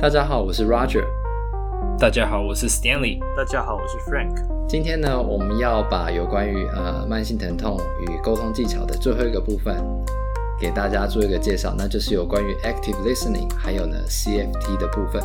大家好，我是 Roger。大家好，我是 Stanley。大家好，我是 Frank。今天呢，我们要把有关于呃慢性疼痛与沟通技巧的最后一个部分给大家做一个介绍，那就是有关于 Active Listening 还有呢 CFT 的部分。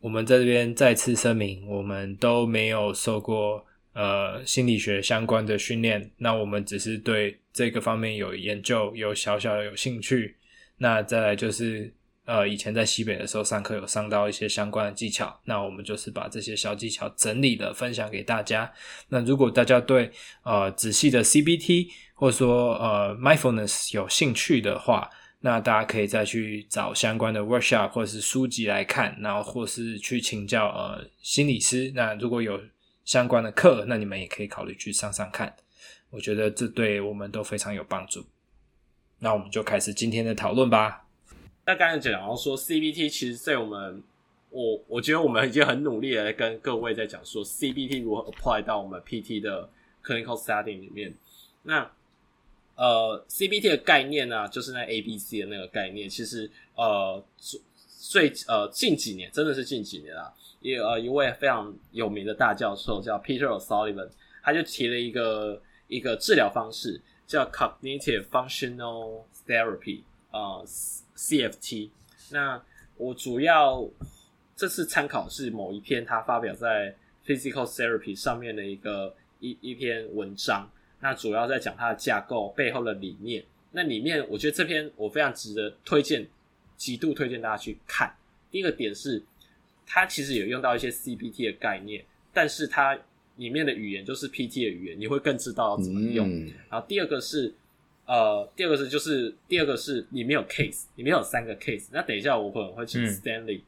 我们在这边再次声明，我们都没有受过。呃，心理学相关的训练，那我们只是对这个方面有研究，有小小的有兴趣。那再来就是，呃，以前在西北的时候上课有上到一些相关的技巧，那我们就是把这些小技巧整理的分享给大家。那如果大家对呃仔细的 CBT 或者说呃 Mindfulness 有兴趣的话，那大家可以再去找相关的 workshop 或者是书籍来看，然后或是去请教呃心理师。那如果有相关的课，那你们也可以考虑去上上看，我觉得这对我们都非常有帮助。那我们就开始今天的讨论吧。那刚才讲到说 CBT，其实在我们我我觉得我们已经很努力的跟各位在讲说 CBT 如何 apply 到我们 PT 的 clinical setting 里面。那呃 CBT 的概念呢、就是那 ABC 的那个概念，其实呃最呃近几年真的是近几年啊。一呃一位非常有名的大教授叫 Peter O'Sullivan，他就提了一个一个治疗方式叫 Cognitive Functional Therapy，呃 CFT。那我主要这次参考是某一篇他发表在 Physical Therapy 上面的一个一一篇文章，那主要在讲它的架构背后的理念。那里面我觉得这篇我非常值得推荐，极度推荐大家去看。第一个点是。它其实有用到一些 CBT 的概念，但是它里面的语言就是 PT 的语言，你会更知道要怎么用。嗯、然后第二个是，呃，第二个是就是第二个是里面有 case，里面有三个 case。那等一下我可能会请 Stanley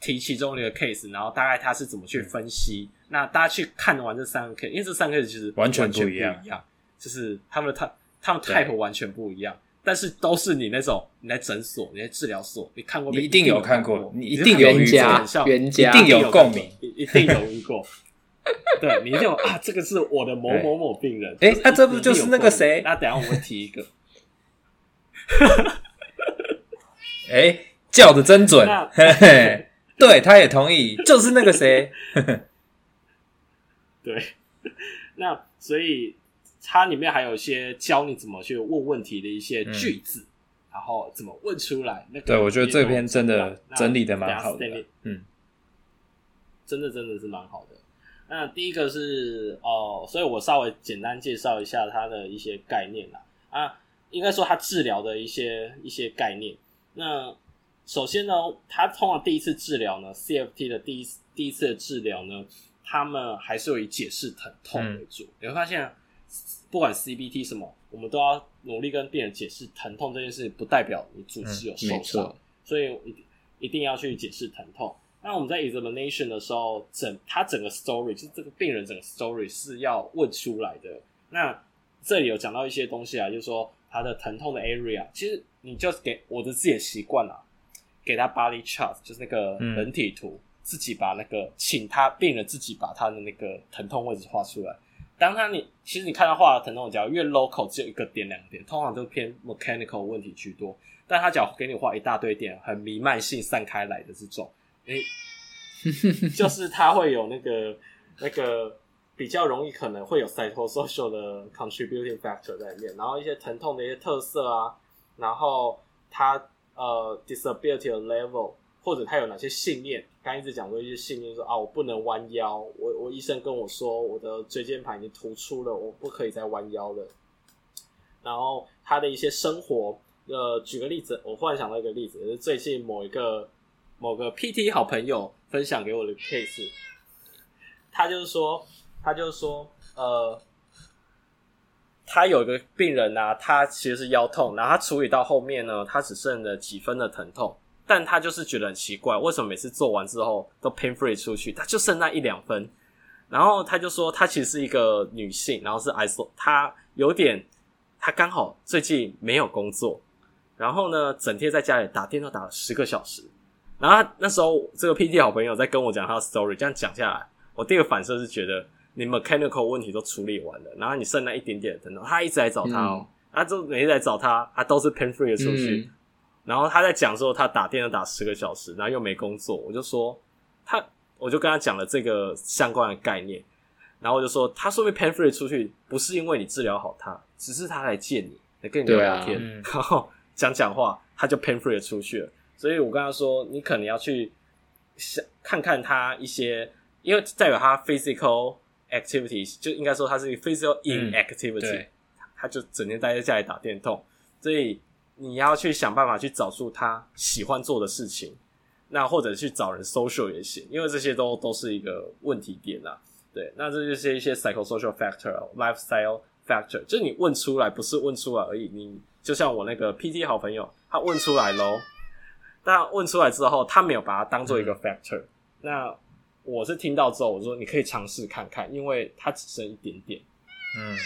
提其中的一个 case，、嗯、然后大概他是怎么去分析。嗯、那大家去看完这三个 case，因为这三个 case 其实完全不一样，一样就是他们的他他们 type 完全不一样。但是都是你那种，你在诊所，你在治疗所，你看过没？你一定有看过，你一定有家，原家一定有共鸣，一定有遇过。对，你一定有啊，这个是我的某某某病人。哎，那这不就是那个谁？那等下我们提一个。哎，叫的真准，对，他也同意，就是那个谁。对，那所以。它里面还有一些教你怎么去问问题的一些句子，嗯、然后怎么问出来。那个、对，我觉得这篇真的整理的蛮好的，嗯，真的真的是蛮好的。那第一个是哦，所以我稍微简单介绍一下它的一些概念啦。啊，应该说它治疗的一些一些概念。那首先呢，它通常第一次治疗呢，CFT 的第一第一次的治疗呢，他们还是有以解释疼痛为主。嗯、你会发现。不管 CBT 什么，我们都要努力跟病人解释疼痛这件事，不代表你组织有受伤，嗯、所以一定一定要去解释疼痛。那我们在 examination 的时候，整他整个 story 就是这个病人整个 story 是要问出来的。那这里有讲到一些东西啊，就是说他的疼痛的 area，其实你就给我的自己的习惯了，给他 body chart，就是那个人体图，嗯、自己把那个请他病人自己把他的那个疼痛位置画出来。当他你其实你看他画的疼痛，只要越 local 只有一个点两点，通常都偏 mechanical 问题居多。但他只要给你画一大堆点，很弥漫性散开来的这种，诶、欸，就是他会有那个那个比较容易可能会有 psychosocial 的 contributing factor 在里面，然后一些疼痛的一些特色啊，然后他呃 disability 的 level。或者他有哪些信念？刚一直讲过一些信念说，说啊，我不能弯腰。我我医生跟我说，我的椎间盘已经突出了，我不可以再弯腰了。然后他的一些生活，呃，举个例子，我忽然想到一个例子，就是最近某一个某个 PT 好朋友分享给我的 case，他就是说，他就是说，呃，他有一个病人啊，他其实是腰痛，然后他处理到后面呢，他只剩了几分的疼痛。但他就是觉得很奇怪，为什么每次做完之后都 pain free 出去，他就剩那一两分。然后他就说，他其实是一个女性，然后是 iso，他有点，他刚好最近没有工作，然后呢，整天在家里打电话打了十个小时。然后他那时候这个 PT 好朋友在跟我讲他的 story，这样讲下来，我第一个反射是觉得你 mechanical 问题都处理完了，然后你剩那一点点的疼痛，他一直来找他哦。嗯啊，就每天来找他他，都是 pain free 的出去。嗯、然后他在讲说他打电要打十个小时，然后又没工作，我就说他，我就跟他讲了这个相关的概念，然后我就说他说被 pain free 出去，不是因为你治疗好他，只是他来见你，来跟你聊聊天，然后讲讲话，他就 pain free 出去了。所以我跟他说，你可能要去想看看他一些，因为代表他 physical activity，就应该说他是 physical inactivity。嗯他就整天待在家里打电动，所以你要去想办法去找出他喜欢做的事情，那或者去找人 social 也行，因为这些都都是一个问题点呐。对，那这就是一些 psychosocial factor、lifestyle factor，就是你问出来不是问出来而已，你就像我那个 PT 好朋友，他问出来喽，但问出来之后，他没有把它当做一个 factor，嗯。那我是听到之后，我说你可以尝试看看，因为它只剩一点点，嗯。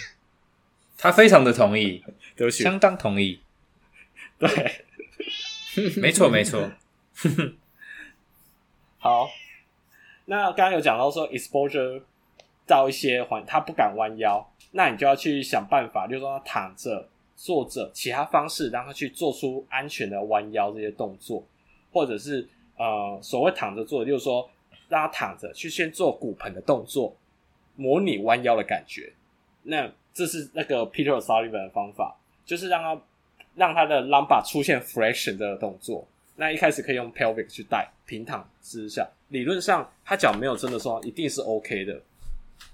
他非常的同意，对不起，相当同意。对，没错没错。好，那刚刚有讲到说 exposure 到一些环，他不敢弯腰，那你就要去想办法，就是说他躺着、坐着，其他方式让他去做出安全的弯腰这些动作，或者是呃所谓躺着做，就是说让他躺着去先做骨盆的动作，模拟弯腰的感觉，那。这是那个 Peter Sullivan 的方法，就是让他让他的 lumbar 出现 flexion 的动作。那一开始可以用 pelvic 去带平躺之下，理论上他脚没有真的说一定是 OK 的。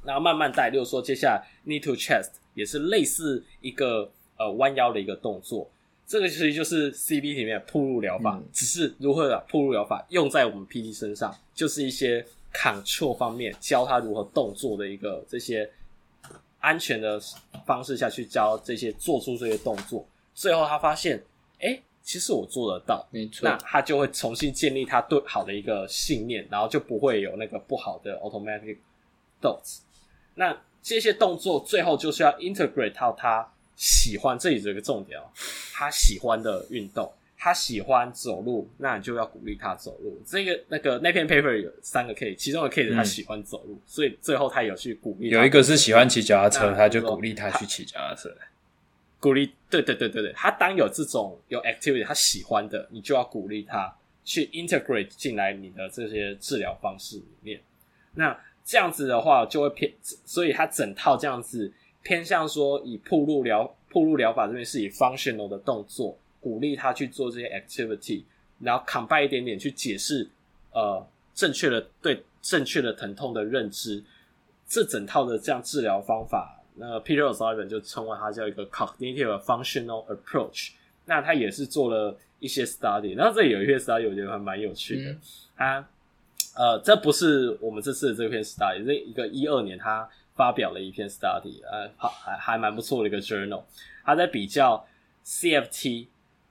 然后慢慢带，就是说接下来 knee to chest 也是类似一个呃弯腰的一个动作。这个其实就是 CBT 里面的铺路疗法，嗯、只是如何把铺路疗法用在我们 PT 身上，就是一些 control 方面教他如何动作的一个这些。安全的方式下去教这些做出这些动作，最后他发现，哎、欸，其实我做得到，没错。那他就会重新建立他对好的一个信念，然后就不会有那个不好的 automatic thoughts。那这些动作最后就是要 integrate 到他喜欢，这里有一个重点哦，他喜欢的运动。他喜欢走路，那你就要鼓励他走路。这个那个那篇 paper 有三个 case，其中的 case 他喜欢走路，嗯、所以最后他有去鼓励。有一个是喜欢骑脚踏车，他就鼓励他去骑脚踏车。鼓励，对对对对对，他当有这种有 activity 他喜欢的，你就要鼓励他去 integrate 进来你的这些治疗方式里面。那这样子的话就会偏，所以他整套这样子偏向说以铺路疗铺路疗法这边是以 functional 的动作。鼓励他去做这些 activity，然后 combine 一点点去解释，呃，正确的对正确的疼痛的认知，这整套的这样治疗方法，那 Peter O'Sullivan 就称为它叫一个 cognitive functional approach。那他也是做了一些 study，然后这里有一些 study 我觉得还蛮有趣的。嗯、他呃，这不是我们这次的这篇 study，这一个一二年他发表了一篇 study，呃，还还还蛮不错的一个 journal，他在比较 CFT。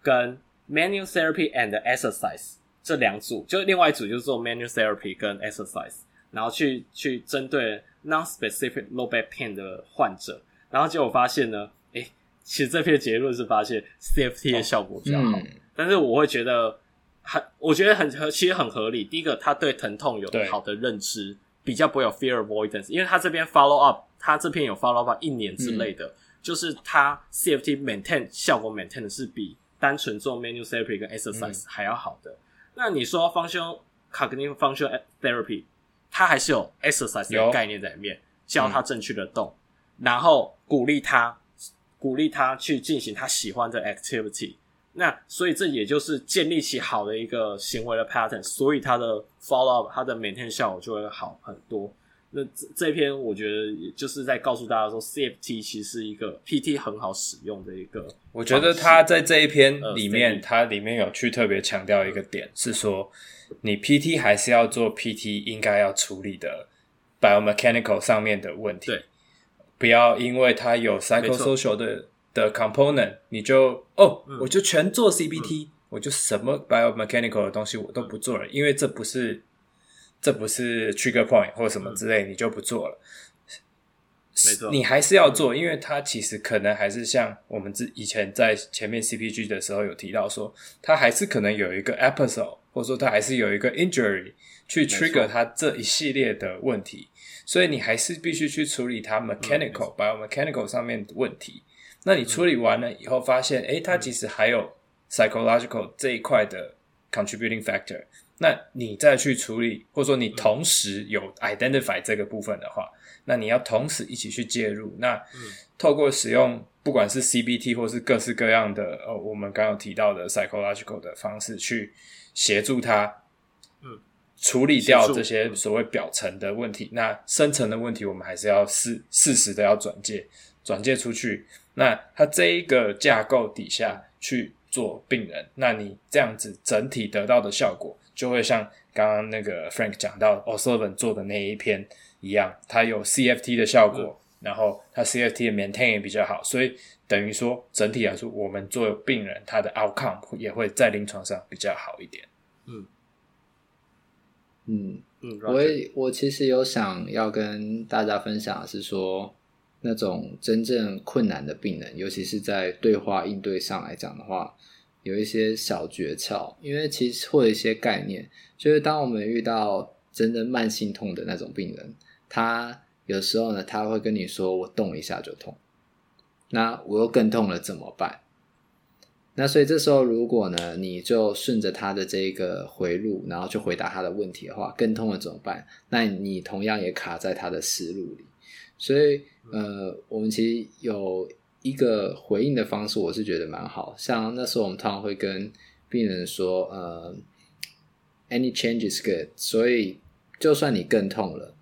跟 manual therapy and exercise 这两组，就另外一组就是做 manual therapy 跟 exercise，然后去去针对 non-specific low back pain 的患者，然后结果发现呢，诶，其实这篇结论是发现 CFT 的效果比较好，但是我会觉得很，我觉得很合，其实很合理。第一个，他对疼痛有好的认知，对比较不会有 fear avoidance，因为他这边 follow up，他这篇有 follow up 一年之类的，嗯、就是他 CFT maintain 效果 maintain 的是比。单纯做 manual therapy 跟 exercise 还要好的，嗯、那你说 functional cognitive functional therapy，它还是有 exercise 的概念在里面，教他正确的动，嗯、然后鼓励他，鼓励他去进行他喜欢的 activity，那所以这也就是建立起好的一个行为的 pattern，所以它的 follow up，它的 maintain 效果就会好很多。那这这篇我觉得也就是在告诉大家说，CFT 其实是一个 PT 很好使用的一个。我觉得他在这一篇里面，他里面有去特别强调一个点，是说你 PT 还是要做 PT 应该要处理的 biomechanical 上面的问题。对，不要因为它有 psychosocial 的错的 component，你就哦，嗯、我就全做 CBT，、嗯、我就什么 biomechanical 的东西我都不做了，嗯、因为这不是。这不是 trigger point 或什么之类，你就不做了。没错，你还是要做，因为它其实可能还是像我们之以前在前面 CPG 的时候有提到说，它还是可能有一个 episode，或者说它还是有一个 injury 去 trigger 它这一系列的问题，所以你还是必须去处理它 mechanical、biomechanical 上面的问题。那你处理完了以后，发现，诶，它其实还有 psychological 这一块的 contributing factor。那你再去处理，或者说你同时有 identify 这个部分的话，那你要同时一起去介入。那透过使用不管是 CBT 或是各式各样的呃，我们刚刚提到的 psychological 的方式去协助他，嗯，处理掉这些所谓表层的问题。那深层的问题，我们还是要适适时的要转介转介出去。那它这一个架构底下去做病人，那你这样子整体得到的效果。就会像刚刚那个 Frank 讲到 O'Sullivan 做的那一篇一样，它有 CFT 的效果，嗯、然后它 CFT 的 maintain 也比较好，所以等于说整体来说，我们做病人，他的 outcome 也会在临床上比较好一点。嗯嗯嗯，我也我其实有想要跟大家分享的是说，那种真正困难的病人，尤其是在对话应对上来讲的话。有一些小诀窍，因为其实或者一些概念，就是当我们遇到真正慢性痛的那种病人，他有时候呢，他会跟你说：“我动一下就痛。”那我又更痛了怎么办？那所以这时候，如果呢，你就顺着他的这个回路，然后去回答他的问题的话，更痛了怎么办？那你同样也卡在他的思路里。所以，呃，我们其实有。一个回应的方式，我是觉得蛮好。像那时候我们通常会跟病人说：“呃，any change is good。”所以就算你更痛了，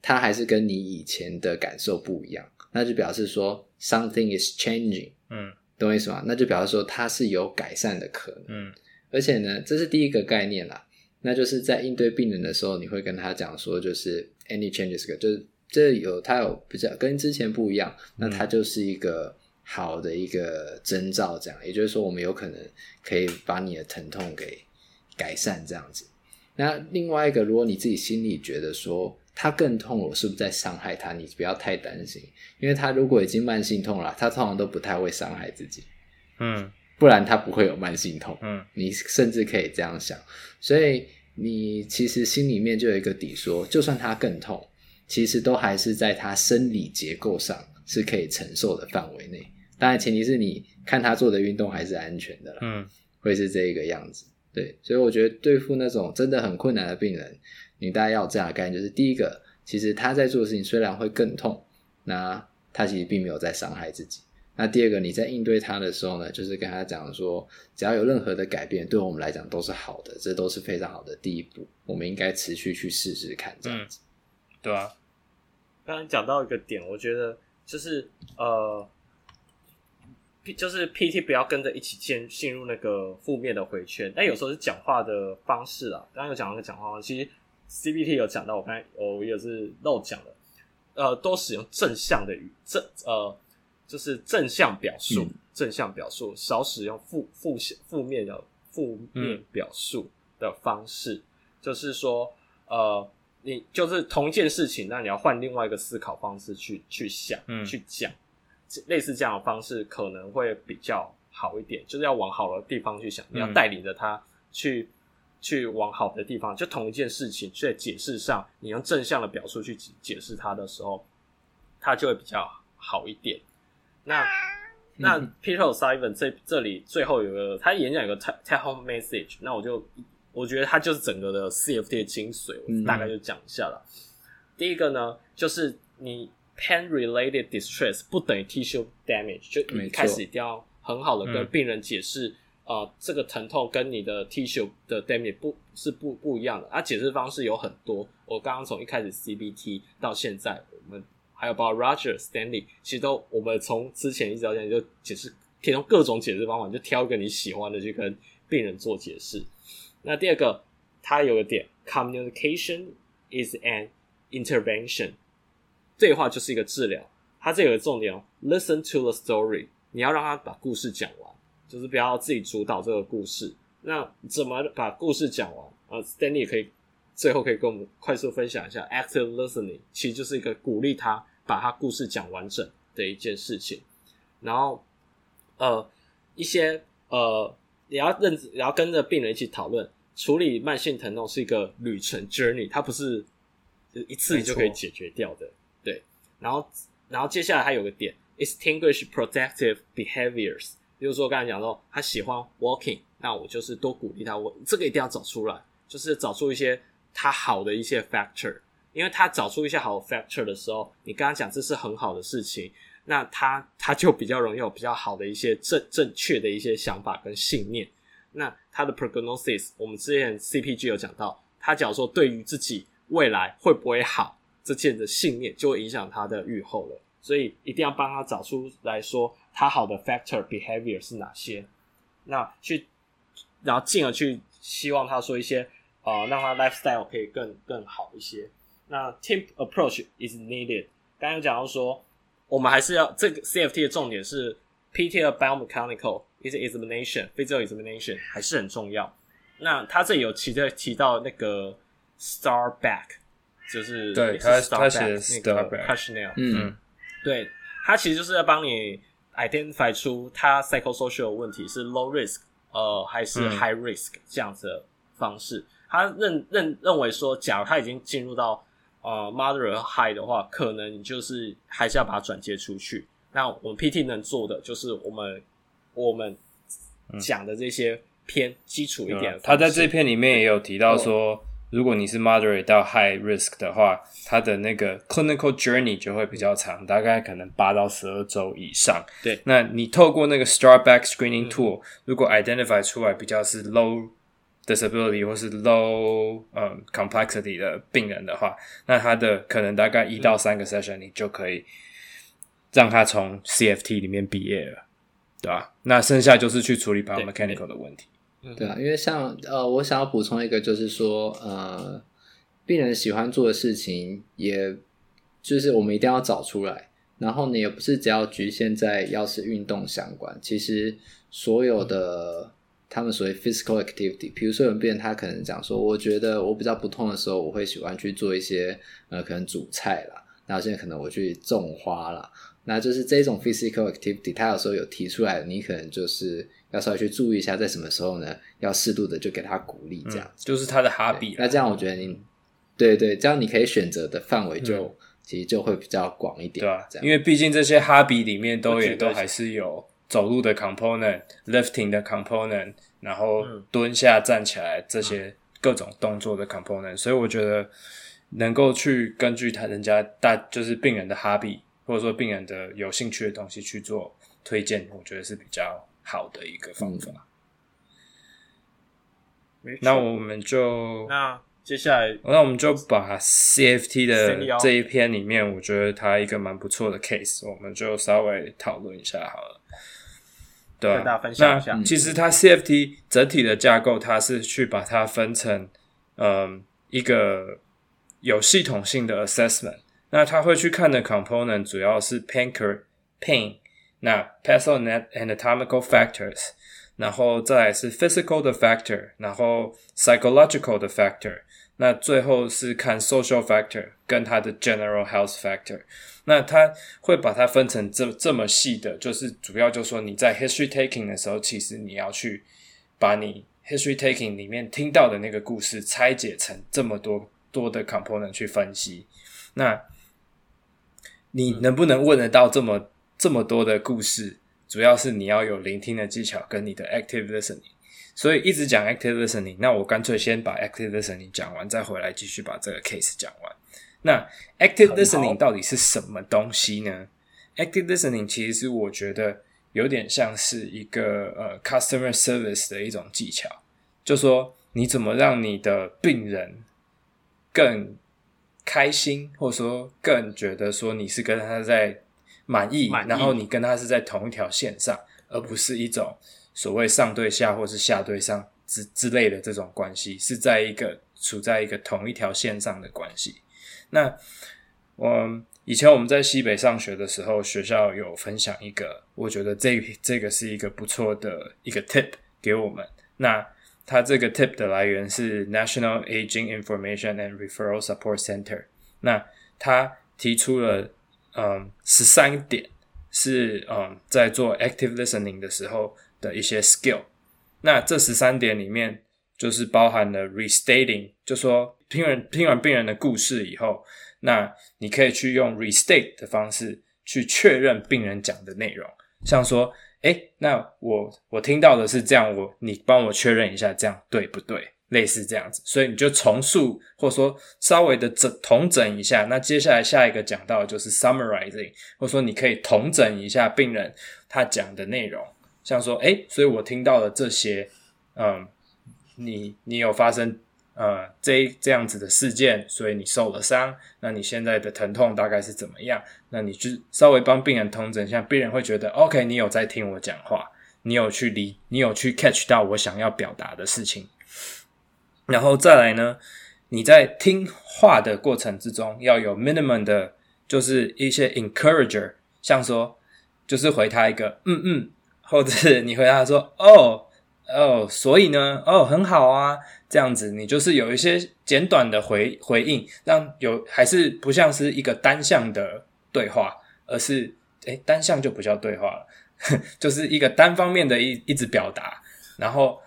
他还是跟你以前的感受不一样，那就表示说 something is changing。嗯，懂我意思吗？那就表示说它是有改善的可能。嗯，而且呢，这是第一个概念啦。那就是在应对病人的时候，你会跟他讲说，就是 any change is good，就是。这有它有比较跟之前不一样，那它就是一个好的一个征兆，这样，也就是说，我们有可能可以把你的疼痛给改善，这样子。那另外一个，如果你自己心里觉得说他更痛，我是不是在伤害他？你不要太担心，因为他如果已经慢性痛了，他通常都不太会伤害自己，嗯，不然他不会有慢性痛，嗯，你甚至可以这样想，所以你其实心里面就有一个底说，说就算他更痛。其实都还是在他生理结构上是可以承受的范围内，当然前提是你看他做的运动还是安全的啦，嗯，会是这个样子，对，所以我觉得对付那种真的很困难的病人，你大概要有这样的概念，就是第一个，其实他在做的事情虽然会更痛，那他其实并没有在伤害自己。那第二个，你在应对他的时候呢，就是跟他讲说，只要有任何的改变，对我们来讲都是好的，这都是非常好的第一步，我们应该持续去试试看这样子。嗯对啊，刚刚讲到一个点，我觉得就是呃，就是 PT 不要跟着一起进进入那个负面的回圈。但有时候是讲话的方式啊，刚刚有讲到个讲话，其实 CBT 有讲到，我刚才我也是漏讲了，呃，多使用正向的语正呃，就是正向表述，嗯、正向表述，少使用负负负面的负面表述的方式，嗯、就是说呃。你就是同一件事情，那你要换另外一个思考方式去去想，嗯，去讲，类似这样的方式可能会比较好一点。就是要往好的地方去想，你要带领着他去、嗯、去往好的地方。就同一件事情，在解释上，你用正向的表述去解释它的时候，它就会比较好一点。那、嗯、那 Peter O'Sullivan 这这里最后有个他演讲有个 take home message，那我就。我觉得它就是整个的 CFT 的精髓，我大概就讲一下了。嗯、第一个呢，就是你 pain related distress 不等于 tissue damage，就你开始一定要很好的跟病人解释，啊、嗯呃，这个疼痛跟你的 tissue 的 damage 不是不不一样的。啊，解释方式有很多。我刚刚从一开始 CBT 到现在，我们还有包括 Roger Stanley，其实都我们从之前一直到现在就解释，提供各种解释方法，就挑一个你喜欢的去跟病人做解释。那第二个，它有个点，communication is an intervention，对话就是一个治疗。它这有个重点哦，listen to the story，你要让他把故事讲完，就是不要自己主导这个故事。那怎么把故事讲完？呃，Stanley 可以最后可以跟我们快速分享一下，active listening 其实就是一个鼓励他把他故事讲完整的一件事情。然后，呃，一些呃。也要认，也要跟着病人一起讨论。处理慢性疼痛是一个旅程 journey，它不是一次就可以解决掉的。对，然后，然后接下来还有个点，extinguish protective behaviors，比如说刚才讲到他喜欢 walking，那我就是多鼓励他，我这个一定要找出来，就是找出一些他好的一些 factor，因为他找出一些好的 factor 的时候，你刚刚讲这是很好的事情，那他他就比较容易有比较好的一些正正确的一些想法跟信念。那他的 prognosis，我们之前 CPG 有讲到，他假如说对于自己未来会不会好这件的信念，就会影响他的预后了。所以一定要帮他找出来说，他好的 factor behavior 是哪些，那去，然后进而去希望他说一些，呃，让他 lifestyle 可以更更好一些。那 team approach is needed。刚刚讲到说，我们还是要这个 CFT 的重点是 PT 的 biomechanical。一些 examination, physical examination 还是很重要。那他这里有提的提到那个 STAR back，就是对，他他写的 STAR back，嗯，对，他其实就是要帮你 identify 出他 psychosocial 问题是 low risk，呃，还是 high risk 这样子的方式。嗯、他认认认为说，假如他已经进入到呃 moderate high 的话，可能你就是还是要把它转接出去。那我们 PT 能做的就是我们。我们讲的这些偏基础一点、嗯，他在这篇里面也有提到说，如果你是 moderate 到 high risk 的话，他的那个 clinical journey 就会比较长，大概可能八到十二周以上。对，那你透过那个 STAR back screening tool，、嗯、如果 identify 出来比较是 low disability 或是 low 嗯 complexity 的病人的话，那他的可能大概一到三个 session，你就可以让他从 CFT 里面毕业了。对啊，那剩下就是去处理 biomechanical 的问题。对啊，因为像呃，我想要补充一个，就是说呃，病人喜欢做的事情，也就是我们一定要找出来。然后呢，也不是只要局限在要是运动相关，其实所有的他们所谓 physical activity，比如说有病人他可能讲说，我觉得我比较不痛的时候，我会喜欢去做一些呃，可能煮菜啦，然后现在可能我去种花啦。那就是这种 physical activity，他有时候有提出来，你可能就是要稍微去注意一下，在什么时候呢？要适度的就给他鼓励，这样、嗯、就是他的 hobby。那这样我觉得你，对对，这样你可以选择的范围就、嗯、其实就会比较广一点，对啊，这样。因为毕竟这些 hobby 里面都也都还是有走路的 component、lifting 的 component，然后蹲下站起来这些各种动作的 component，、嗯、所以我觉得能够去根据他人家大就是病人的 hobby。或者说病人的有兴趣的东西去做推荐，我觉得是比较好的一个方法。嗯、那我们就那接下来，那我们就把 CFT 的这一篇里面，我觉得它一个蛮不错的 case，我们就稍微讨论一下好了。对，跟大家分享一下。那其实它 CFT 整体的架构，它是去把它分成嗯一个有系统性的 assessment。那他会去看的 component 主要是 Panker pain，那 patho-anatomical factors，然后再来是 physical 的 factor，然后 psychological 的 factor，那最后是看 social factor 跟他的 general health factor。那他会把它分成这这么细的，就是主要就是说你在 history taking 的时候，其实你要去把你 history taking 里面听到的那个故事拆解成这么多多的 component 去分析，那。你能不能问得到这么这么多的故事？主要是你要有聆听的技巧跟你的 active listening。所以一直讲 active listening，那我干脆先把 active listening 讲完，再回来继续把这个 case 讲完。那 active listening 到底是什么东西呢？active listening 其实我觉得有点像是一个呃 customer service 的一种技巧，就说你怎么让你的病人更开心，或者说更觉得说你是跟他在满意，满意，然后你跟他是在同一条线上，而不是一种所谓上对下或是下对上之之类的这种关系，是在一个处在一个同一条线上的关系。那我以前我们在西北上学的时候，学校有分享一个，我觉得这这个是一个不错的一个 tip 给我们。那它这个 tip 的来源是 National Aging Information and Referral Support Center。那他提出了嗯十三点是嗯在做 active listening 的时候的一些 skill。那这十三点里面就是包含了 restating，就说听人听完病人的故事以后，那你可以去用 restate 的方式去确认病人讲的内容，像说，诶，那我我听到的是这样，我你帮我确认一下，这样对不对？类似这样子，所以你就重述，或者说稍微的整同整一下。那接下来下一个讲到的就是 summarizing，或者说你可以同整一下病人他讲的内容，像说，诶，所以我听到了这些，嗯，你你有发生。呃，这这样子的事件，所以你受了伤，那你现在的疼痛大概是怎么样？那你就稍微帮病人通诊一下，病人会觉得 OK，你有在听我讲话，你有去理，你有去 catch 到我想要表达的事情。然后再来呢，你在听话的过程之中要有 minimum 的，就是一些 encourager，像说，就是回他一个嗯嗯，或者是你回答说哦。哦，所以呢，哦，很好啊，这样子你就是有一些简短的回回应，让有还是不像是一个单向的对话，而是诶单向就不叫对话了，就是一个单方面的一一直表达，然后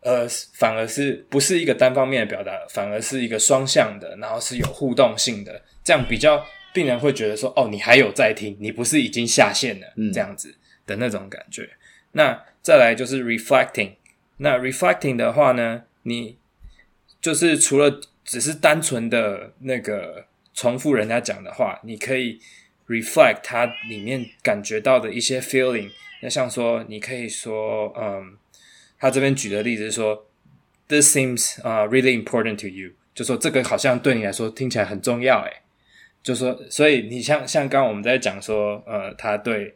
呃反而是不是一个单方面的表达，反而是一个双向的，然后是有互动性的，这样比较病人会觉得说，哦，你还有在听，你不是已经下线了，嗯，这样子的那种感觉。那再来就是 reflecting，那 reflecting 的话呢，你就是除了只是单纯的那个重复人家讲的话，你可以 reflect 它里面感觉到的一些 feeling。那像说，你可以说，嗯，他这边举的例子是说，this seems 啊、really important to you，就说这个好像对你来说听起来很重要，诶，就说，所以你像像刚刚我们在讲说，呃，他对。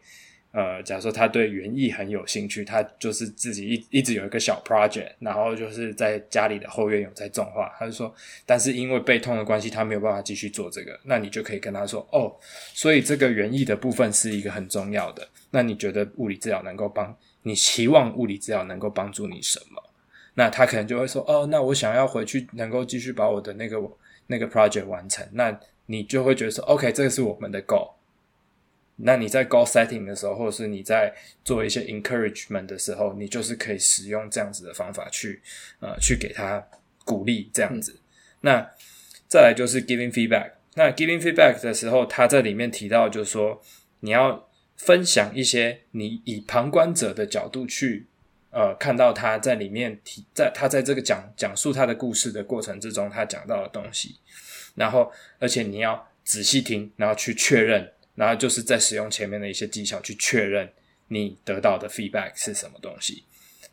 呃，假如说他对园艺很有兴趣，他就是自己一一直有一个小 project，然后就是在家里的后院有在种花。他就说，但是因为背痛的关系，他没有办法继续做这个。那你就可以跟他说，哦，所以这个园艺的部分是一个很重要的。那你觉得物理治疗能够帮你？期望物理治疗能够帮助你什么？那他可能就会说，哦，那我想要回去能够继续把我的那个那个 project 完成。那你就会觉得说，OK，这个是我们的 goal。那你在 goal setting 的时候，或者是你在做一些 encouragement 的时候，你就是可以使用这样子的方法去呃去给他鼓励这样子。那再来就是 giving feedback。那 giving feedback 的时候，他在里面提到就是说，你要分享一些你以旁观者的角度去呃看到他在里面提在他在这个讲讲述他的故事的过程之中，他讲到的东西。然后而且你要仔细听，然后去确认。然后就是在使用前面的一些技巧去确认你得到的 feedback 是什么东西，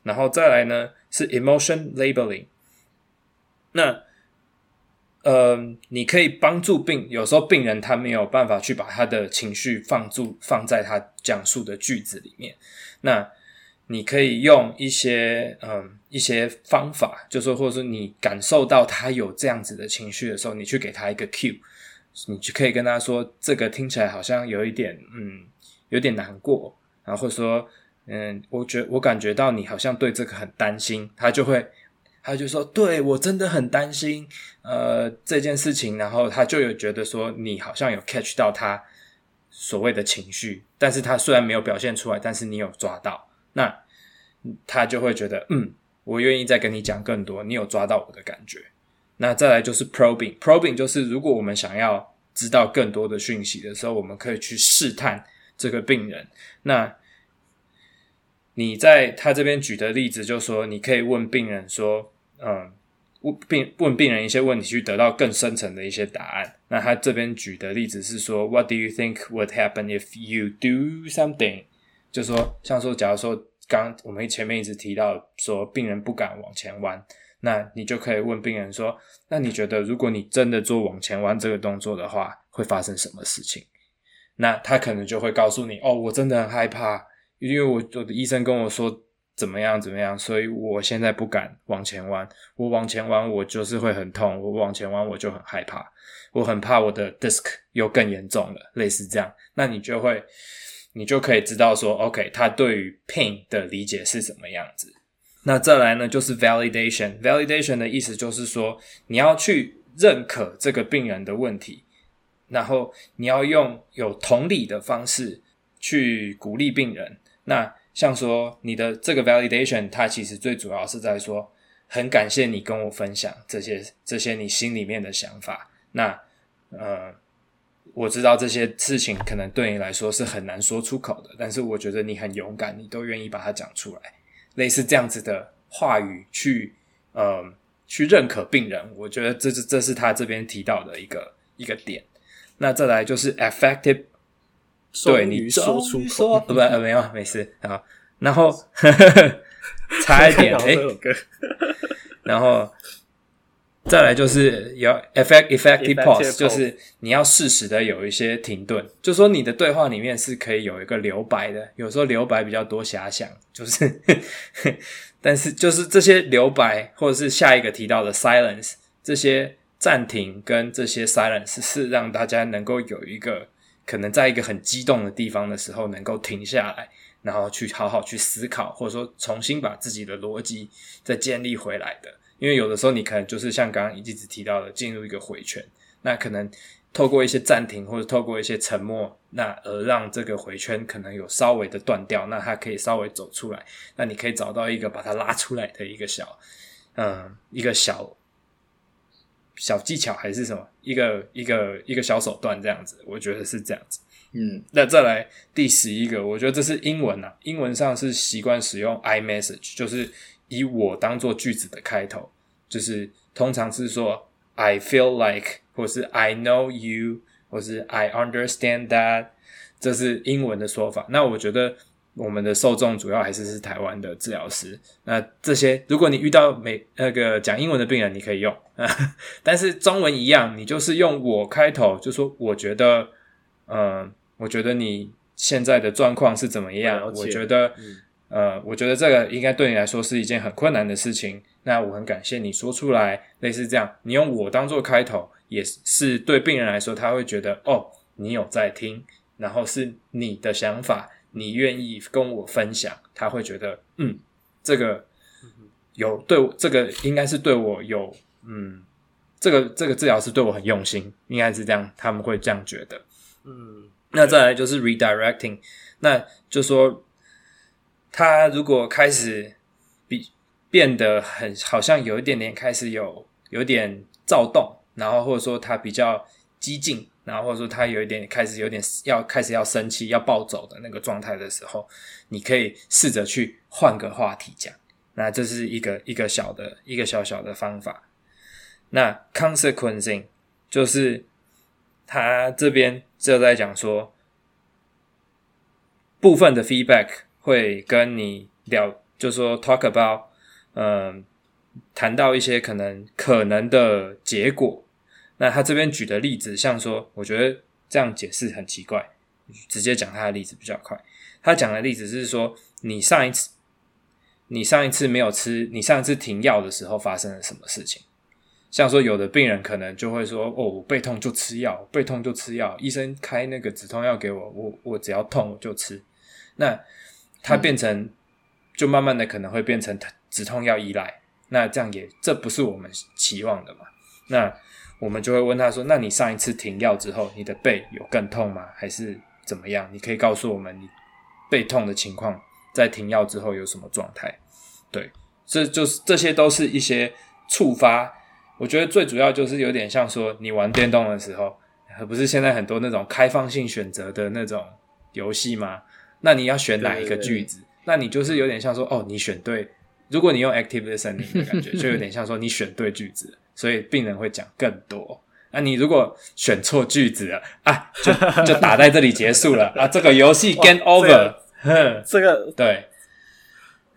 然后再来呢是 emotion labeling。那呃，你可以帮助病，有时候病人他没有办法去把他的情绪放住放在他讲述的句子里面，那你可以用一些嗯、一些方法，就是说或者说你感受到他有这样子的情绪的时候，你去给他一个 cue。你就可以跟他说，这个听起来好像有一点，嗯，有点难过，然后或者说，嗯，我觉我感觉到你好像对这个很担心，他就会，他就说，对，我真的很担心，呃，这件事情，然后他就有觉得说，你好像有 catch 到他所谓的情绪，但是他虽然没有表现出来，但是你有抓到，那他就会觉得，嗯，我愿意再跟你讲更多，你有抓到我的感觉。那再来就是 probing，probing 就是如果我们想要知道更多的讯息的时候，我们可以去试探这个病人。那你在他这边举的例子，就说你可以问病人说，嗯，问病问病人一些问题，去得到更深层的一些答案。那他这边举的例子是说，What do you think would happen if you do something？就说，像说，假如说刚我们前面一直提到说，病人不敢往前弯。那你就可以问病人说：“那你觉得，如果你真的做往前弯这个动作的话，会发生什么事情？”那他可能就会告诉你：“哦，我真的很害怕，因为我我的医生跟我说怎么样怎么样，所以我现在不敢往前弯。我往前弯，我就是会很痛。我往前弯，我就很害怕。我很怕我的 disc 又更严重了，类似这样。那你就会，你就可以知道说，OK，他对于 pain 的理解是什么样子。”那再来呢，就是 validation。validation 的意思就是说，你要去认可这个病人的问题，然后你要用有同理的方式去鼓励病人。那像说你的这个 validation，它其实最主要是在说，很感谢你跟我分享这些这些你心里面的想法。那呃，我知道这些事情可能对你来说是很难说出口的，但是我觉得你很勇敢，你都愿意把它讲出来，类似这样子的话语去，呃，去认可病人，我觉得这是这是他这边提到的一个一个点。那再来就是 effective，对你说出口，不不没有没事啊，然后呵呵差一点哎，然后。再来就是有 effect effective pause，就是你要适时的有一些停顿，就说你的对话里面是可以有一个留白的，有时候留白比较多遐想，就是，但是就是这些留白或者是下一个提到的 silence，这些暂停跟这些 silence 是让大家能够有一个可能在一个很激动的地方的时候能够停下来，然后去好好去思考，或者说重新把自己的逻辑再建立回来的。因为有的时候你可能就是像刚刚一直提到的，进入一个回圈，那可能透过一些暂停或者透过一些沉默，那而让这个回圈可能有稍微的断掉，那它可以稍微走出来，那你可以找到一个把它拉出来的一个小，嗯，一个小小技巧还是什么，一个一个一个小手段这样子，我觉得是这样子。嗯，那再来第十一个，我觉得这是英文啊，英文上是习惯使用 I message，就是。以我当做句子的开头，就是通常是说 "I feel like"，或是 "I know you"，或是 "I understand that"，这是英文的说法。那我觉得我们的受众主要还是是台湾的治疗师。那这些，如果你遇到美那个讲英文的病人，你可以用。但是中文一样，你就是用我开头，就说我觉得，嗯、呃，我觉得你现在的状况是怎么样？我觉得。嗯呃，我觉得这个应该对你来说是一件很困难的事情。那我很感谢你说出来，类似这样，你用我当做开头，也是对病人来说，他会觉得哦，你有在听，然后是你的想法，你愿意跟我分享，他会觉得嗯，这个有对我，这个应该是对我有嗯，这个这个治疗师对我很用心，应该是这样，他们会这样觉得。嗯，那再来就是 redirecting，那就说。他如果开始比变得很好像有一点点开始有有点躁动，然后或者说他比较激进，然后或者说他有一点开始有点要开始要生气要暴走的那个状态的时候，你可以试着去换个话题讲。那这是一个一个小的一个小小的方法。那 consequencing 就是他这边就在讲说部分的 feedback。会跟你聊，就说 talk about，嗯，谈到一些可能可能的结果。那他这边举的例子，像说，我觉得这样解释很奇怪，直接讲他的例子比较快。他讲的例子是说，你上一次，你上一次没有吃，你上一次停药的时候发生了什么事情？像说，有的病人可能就会说，哦，我背痛就吃药，背痛就吃药，医生开那个止痛药给我，我我只要痛我就吃。那它变成，就慢慢的可能会变成止痛药依赖，那这样也这不是我们期望的嘛？那我们就会问他说：“那你上一次停药之后，你的背有更痛吗？还是怎么样？你可以告诉我们你背痛的情况，在停药之后有什么状态？”对，这就是这些都是一些触发。我觉得最主要就是有点像说你玩电动的时候，而不是现在很多那种开放性选择的那种游戏吗？那你要选哪一个句子？对对对，那你就是有点像说，哦，你选对。如果你用 active listening 的感觉，就有点像说你选对句子，所以病人会讲更多。那你如果选错句子了啊，就就打在这里结束了啊，这个游戏 game over。这个对，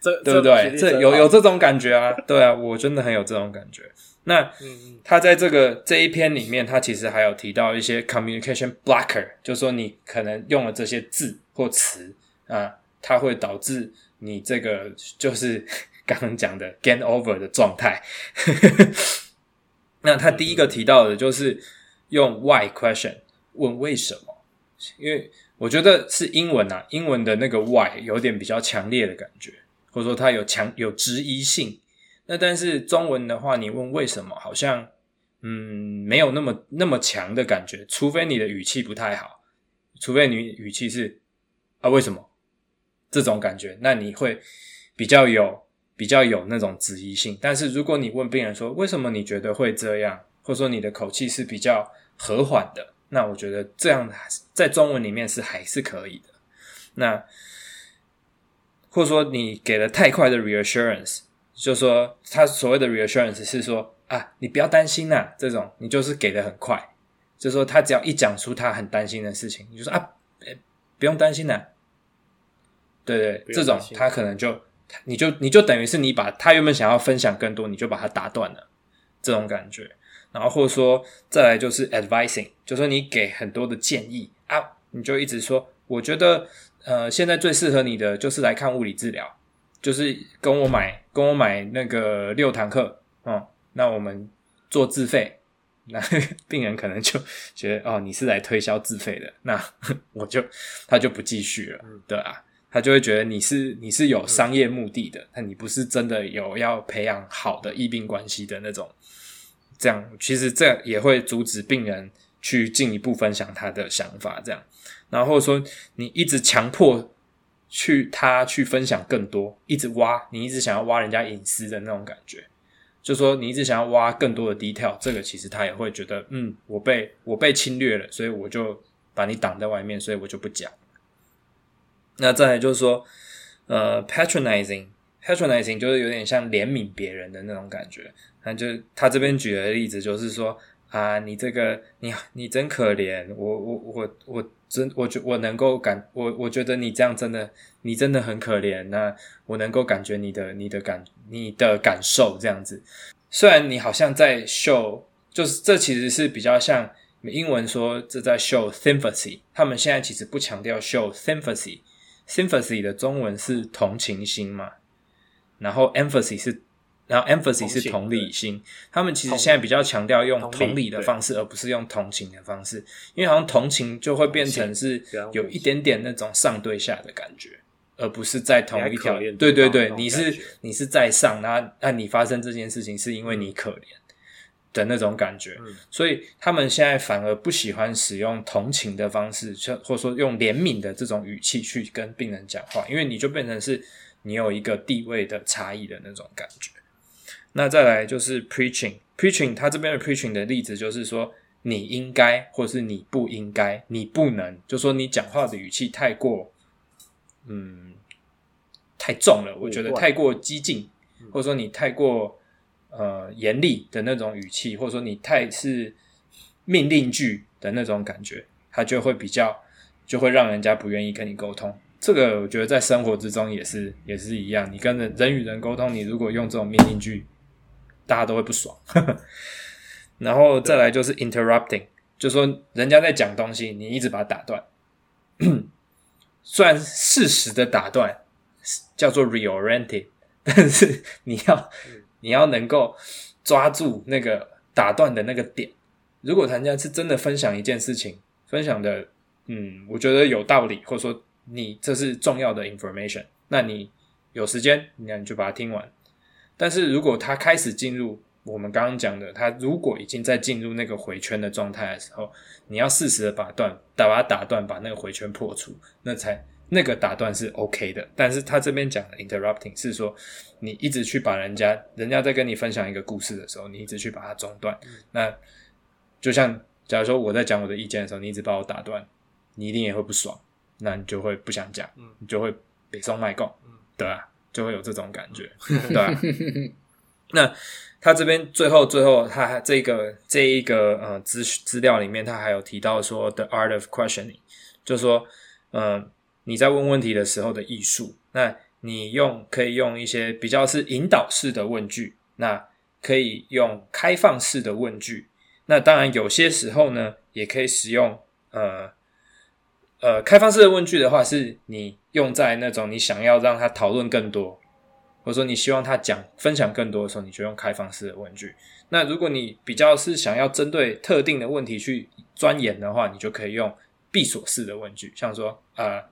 这对不对？这有有这种感觉啊？对啊，我真的很有这种感觉。那他在这个这一篇里面，他其实还有提到一些 communication blocker，就是说你可能用了这些字或词啊，它会导致你这个就是 刚刚讲的 gain over 的状态。那他第一个提到的就是用 why question 问为什么，因为我觉得是英文啊，英文的那个 why 有点比较强烈的感觉，或者说它有强有质疑性。那但是中文的话，你问为什么，好像嗯没有那么那么强的感觉，除非你的语气不太好，除非你语气是啊为什么这种感觉，那你会比较有比较有那种质疑性。但是如果你问病人说为什么你觉得会这样，或者说你的口气是比较和缓的，那我觉得这样在中文里面是还是可以的。那或者说你给了太快的 reassurance，就是说他所谓的 reassurance 是说啊，你不要担心呐、啊，这种你就是给的很快，就是说他只要一讲出他很担心的事情，你就说啊，不用担心呐、啊，对对，这种他可能就你就你就等于是你把他原本想要分享更多，你就把他打断了，这种感觉。然后或者说再来就是 advising，就是说你给很多的建议啊，你就一直说，我觉得呃现在最适合你的就是来看物理治疗，就是跟我买跟我买那个六堂课，嗯，那我们做自费，那 病人可能就觉得哦你是来推销自费的，那 我就他就不继续了，对啊，他就会觉得你是你是有商业目的的，那你不是真的有要培养好的医病关系的那种。这样其实这也会阻止病人去进一步分享他的想法，这样，然后说你一直强迫去他去分享更多，一直挖，你一直想要挖人家隐私的那种感觉，就说你一直想要挖更多的 detail，这个其实他也会觉得，嗯，我被我被侵略了，所以我就把你挡在外面，所以我就不讲。那再来就是说，呃，patronizing，patronizing 就是有点像怜悯别人的那种感觉。那就他这边举的例子就是说啊，你这个你你真可怜，我我我我真我觉我能够感我我觉得你这样真的你真的很可怜，那我能够感觉你的你的感你的感受这样子。虽然你好像在 show，就是这其实是比较像英文说这在 show sympathy，他们现在其实不强调 show sympathy，sympathy 的中文是同情心嘛，然后 empathy 是。然后 empathy 是同理心，他们其实现在比较强调用同理的方式，而不是用同情的方式，因为好像同情就会变成是有一点点那种上对下的感觉，而不是在同一条。对对对，你是你是在上，那那你发生这件事情是因为你可怜的那种感觉，所以他们现在反而不喜欢使用同情的方式，或者说用怜悯的这种语气去跟病人讲话，因为你就变成是你有一个地位的差异的那种感觉。那再来就是 preaching，preaching，他这边的 preaching 的例子就是说，你应该，或是你不应该，你不能，就说你讲话的语气太过，嗯，太重了，我觉得太过激进，或者说你太过呃严厉的那种语气，或者说你太是命令句的那种感觉，他就会比较，就会让人家不愿意跟你沟通。这个我觉得在生活之中也是也是一样，你跟人人与人沟通，你如果用这种命令句。大家都会不爽，然后再来就是 interrupting，就说人家在讲东西，你一直把它打断。虽然适时的打断叫做 reorienting，但是你要你要能够抓住那个打断的那个点。如果人家是真的分享一件事情，分享的嗯，我觉得有道理，或者说你这是重要的 information，那你有时间，那你就把它听完。但是如果他开始进入我们刚刚讲的，他如果已经在进入那个回圈的状态的时候，你要适时的把断打把它打断，把那个回圈破除，那才那个打断是 OK 的。但是他这边讲的 interrupting 是说，你一直去把人家人家在跟你分享一个故事的时候，你一直去把它中断。嗯、那就像假如说我在讲我的意见的时候，你一直把我打断，你一定也会不爽，那你就会不想讲，嗯、你就会北宋卖贡，对吧、啊？就会有这种感觉，对吧？那他这边最后最后，他这个这一个呃资资料里面，他还有提到说，the art of questioning，就是说，呃，你在问问题的时候的艺术。那你用可以用一些比较是引导式的问句，那可以用开放式的问句。那当然有些时候呢，也可以使用呃。呃，开放式的问句的话，是你用在那种你想要让他讨论更多，或者说你希望他讲分享更多的时候，你就用开放式的问句。那如果你比较是想要针对特定的问题去钻研的话，你就可以用闭锁式的问句，像说呃，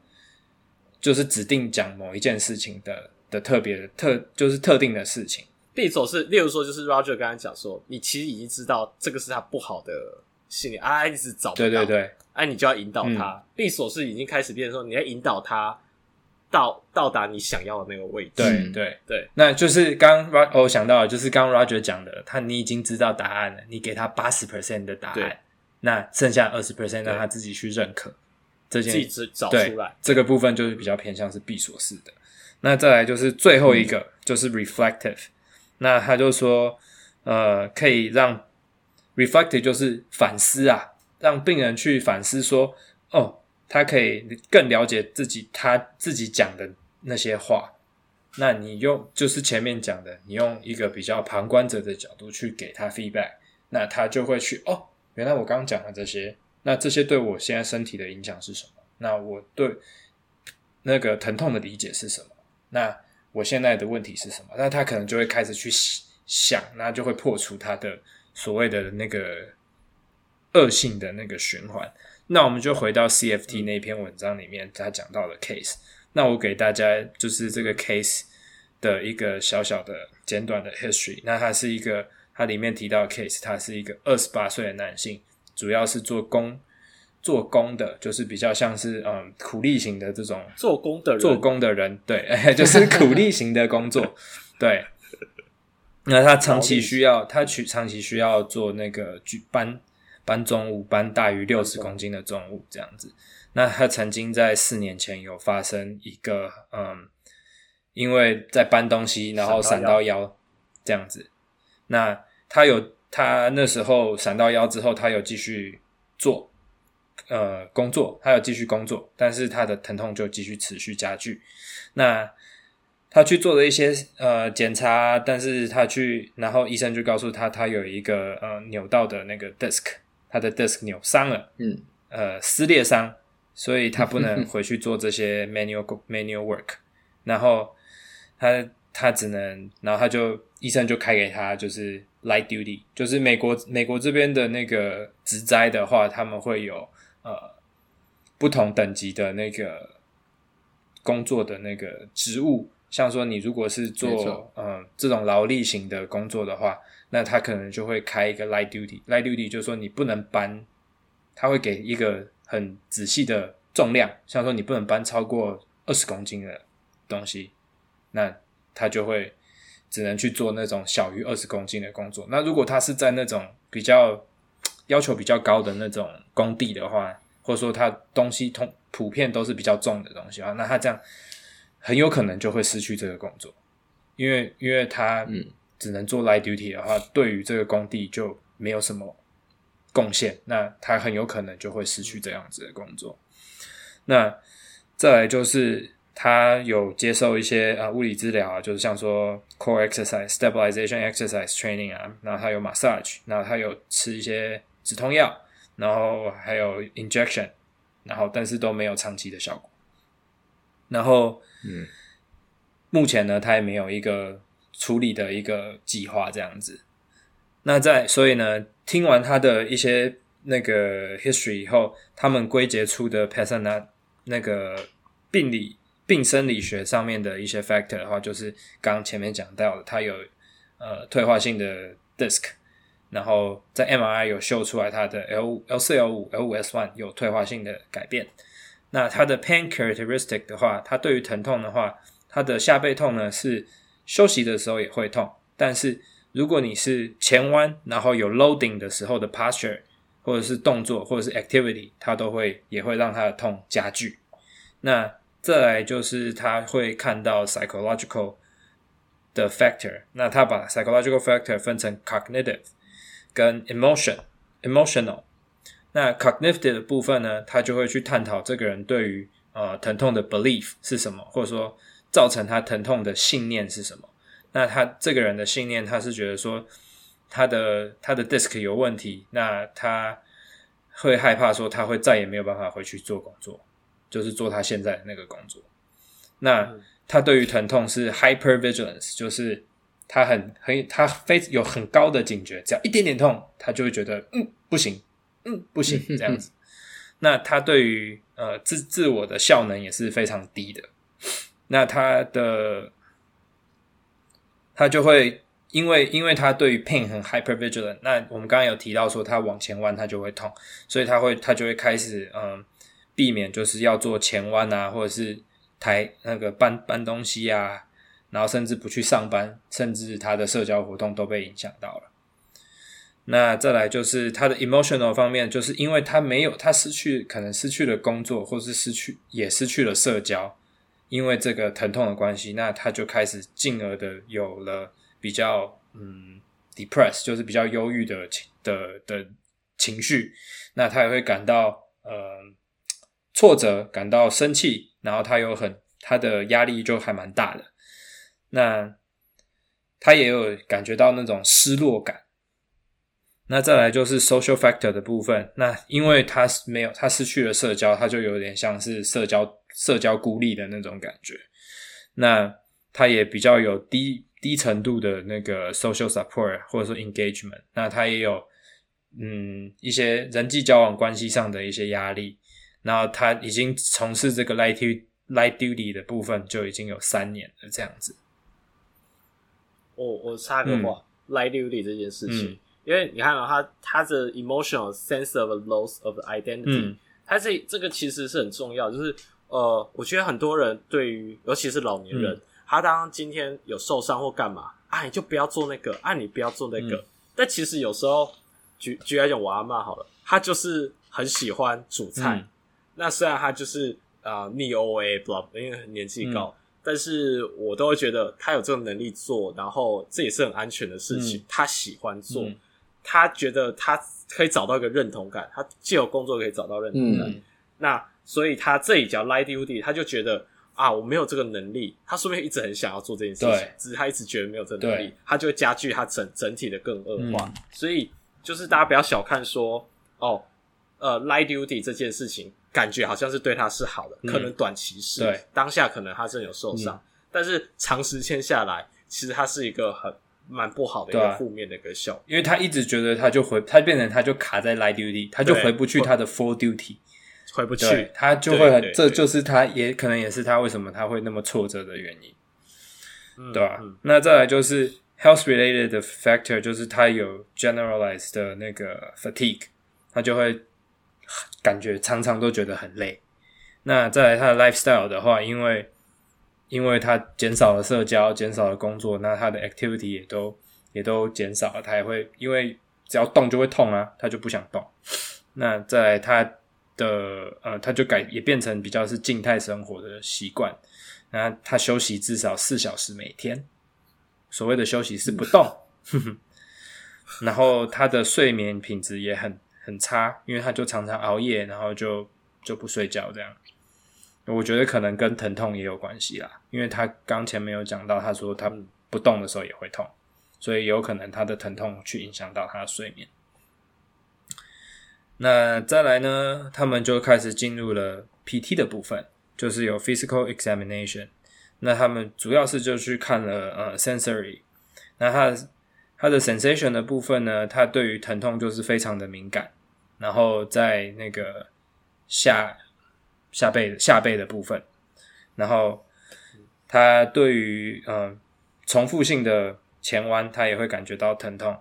就是指定讲某一件事情的的特别的特，就是特定的事情。闭锁式，例如说，就是 Roger 刚才讲说，你其实已经知道这个是他不好的心理，啊，一直找不到。对对对。哎，你就要引导他。闭锁式已经开始变的时候，你要引导他到到达你想要的那个位置。对对对，那就是刚刚我想到的，就是刚刚 Roger 讲的，他你已经知道答案了，你给他八十 percent 的答案，那剩下二十 percent 让他自己去认可这件，自己找出来。这个部分就是比较偏向是闭锁式的。那再来就是最后一个，嗯、就是 reflective。那他就说，呃，可以让 reflective 就是反思啊，让病人去反思说，哦，他可以更了解自己，他自己讲的那些话。那你用就是前面讲的，你用一个比较旁观者的角度去给他 feedback，那他就会去哦，原来我刚刚讲的这些，那这些对我现在身体的影响是什么？那我对那个疼痛的理解是什么？那我现在的问题是什么？那他可能就会开始去想，那就会破除他的所谓的那个恶性的那个循环。那我们就回到 CFT 那篇文章里面，他讲到的 case。那我给大家就是这个 case 的一个小小的简短的 history。那它是一个，它里面提到的 case，他是一个二十八岁的男性，主要是做工做工的，就是比较像是嗯苦力型的这种做工的人做工的人，对，就是苦力型的工作，对。那他长期需要，他去长期需要做那个举搬搬重物，搬大于六十公斤的重物这样子。那他曾经在四年前有发生一个，嗯，因为在搬东西，然后闪到腰这样子。那他有他那时候闪到腰之后，他有继续做，呃，工作，他有继续工作，但是他的疼痛就继续持续加剧。那他去做了一些呃检查，但是他去，然后医生就告诉他，他有一个呃扭到的那个 disc，他的 disk 扭伤了，嗯，呃，撕裂伤。所以他不能 回去做这些 manual manual work，然后他他只能，然后他就医生就开给他就是 light duty，就是美国美国这边的那个职灾的话，他们会有呃不同等级的那个工作的那个职务，像说你如果是做呃这种劳力型的工作的话，那他可能就会开一个 light duty，light duty 就是说你不能搬，他会给一个。很仔细的重量，像说你不能搬超过二十公斤的东西，那他就会只能去做那种小于二十公斤的工作。那如果他是在那种比较要求比较高的那种工地的话，或者说他东西通普遍都是比较重的东西啊，那他这样很有可能就会失去这个工作，因为因为他嗯只能做 light duty 的话，对于这个工地就没有什么。贡献，那他很有可能就会失去这样子的工作。那再来就是他有接受一些啊物理治疗啊，就是像说 core exercise、stabilization exercise training 啊，然后他有 massage，然后他有吃一些止痛药，然后还有 injection，然后但是都没有长期的效果。然后，嗯，目前呢，他也没有一个处理的一个计划这样子。那在所以呢，听完他的一些那个 history 以后，他们归结出的 persona 那个病理病生理学上面的一些 factor 的话，就是刚前面讲到的，他有呃退化性的 disc，然后在 MRI 有秀出来他的 L L 四 L 五 L 五 S one 有退化性的改变。那他的 pain characteristic 的话，他对于疼痛的话，他的下背痛呢是休息的时候也会痛，但是。如果你是前弯，然后有 loading 的时候的 posture，或者是动作，或者是 activity，它都会也会让它的痛加剧。那再来就是他会看到 psychological 的 factor，那他把 psychological factor 分成 cognitive 跟 emotion emotional。那 cognitive 的部分呢，他就会去探讨这个人对于呃疼痛的 belief 是什么，或者说造成他疼痛的信念是什么。那他这个人的信念，他是觉得说他的他的 disc 有问题，那他会害怕说他会再也没有办法回去做工作，就是做他现在的那个工作。那他对于疼痛是 hyper vigilance，就是他很很他非有很高的警觉，只要一点点痛，他就会觉得嗯不行，嗯不行这样子。那他对于呃自自我的效能也是非常低的。那他的。他就会因为因为他对于 pain 很 hyper vigilant，那我们刚刚有提到说他往前弯他就会痛，所以他会他就会开始嗯避免就是要做前弯啊，或者是抬那个搬搬东西啊，然后甚至不去上班，甚至他的社交活动都被影响到了。那再来就是他的 emotional 方面，就是因为他没有，他失去可能失去了工作，或是失去也失去了社交，因为这个疼痛的关系，那他就开始进而的有了比较嗯 depressed，就是比较忧郁的情的的情绪，那他也会感到呃挫折，感到生气，然后他又很他的压力就还蛮大的，那他也有感觉到那种失落感。那再来就是 social factor 的部分。那因为他没有，他失去了社交，他就有点像是社交社交孤立的那种感觉。那他也比较有低低程度的那个 social support 或者说 engagement。那他也有嗯一些人际交往关系上的一些压力。然后他已经从事这个 light duty light duty 的部分就已经有三年了，这样子。我我插个话、嗯、light duty 这件事情。嗯因为你看到、喔、他他的 emotional sense of loss of identity，他、嗯、这这个其实是很重要。就是呃，我觉得很多人对于尤其是老年人，嗯、他当今天有受伤或干嘛，啊，你就不要做那个，啊，你不要做那个。嗯、但其实有时候举举来讲，我阿嬷好了，他就是很喜欢煮菜。嗯、那虽然他就是啊、呃、逆 OA，因为年纪高，嗯、但是我都会觉得他有这个能力做，然后这也是很安全的事情。嗯、他喜欢做。嗯他觉得他可以找到一个认同感，他既有工作可以找到认同感，嗯、那所以他这一叫 light duty，他就觉得啊，我没有这个能力，他说不定一直很想要做这件事情，只是他一直觉得没有这个能力，他就会加剧他整整体的更恶化。嗯、所以就是大家不要小看说哦，呃，light duty 这件事情，感觉好像是对他是好的，嗯、可能短期是，对。当下可能他真的有受伤，嗯、但是长时间下来，其实他是一个很。蛮不好的一个负面的一个效果，因为他一直觉得他就回，他变成他就卡在 light duty，他就回不去他的 full duty，回不去，他就会很，这就是他也可能也是他为什么他会那么挫折的原因，嗯、对吧？嗯、那再来就是 health related 的 factor，就是他有 generalized 的那个 fatigue，他就会感觉常常都觉得很累。那再来他的 lifestyle 的话，因为因为他减少了社交，减少了工作，那他的 activity 也都也都减少了。他也会因为只要动就会痛啊，他就不想动。那在他的呃，他就改也变成比较是静态生活的习惯。那他休息至少四小时每天，所谓的休息是不动。然后他的睡眠品质也很很差，因为他就常常熬夜，然后就就不睡觉这样。我觉得可能跟疼痛也有关系啦，因为他刚前面有讲到，他说他不动的时候也会痛，所以有可能他的疼痛去影响到他的睡眠。那再来呢，他们就开始进入了 PT 的部分，就是有 physical examination。那他们主要是就去看了呃 sensory，那他他的 sensation 的部分呢，他对于疼痛就是非常的敏感，然后在那个下。下背下背的部分，然后他对于嗯、重复性的前弯，他也会感觉到疼痛。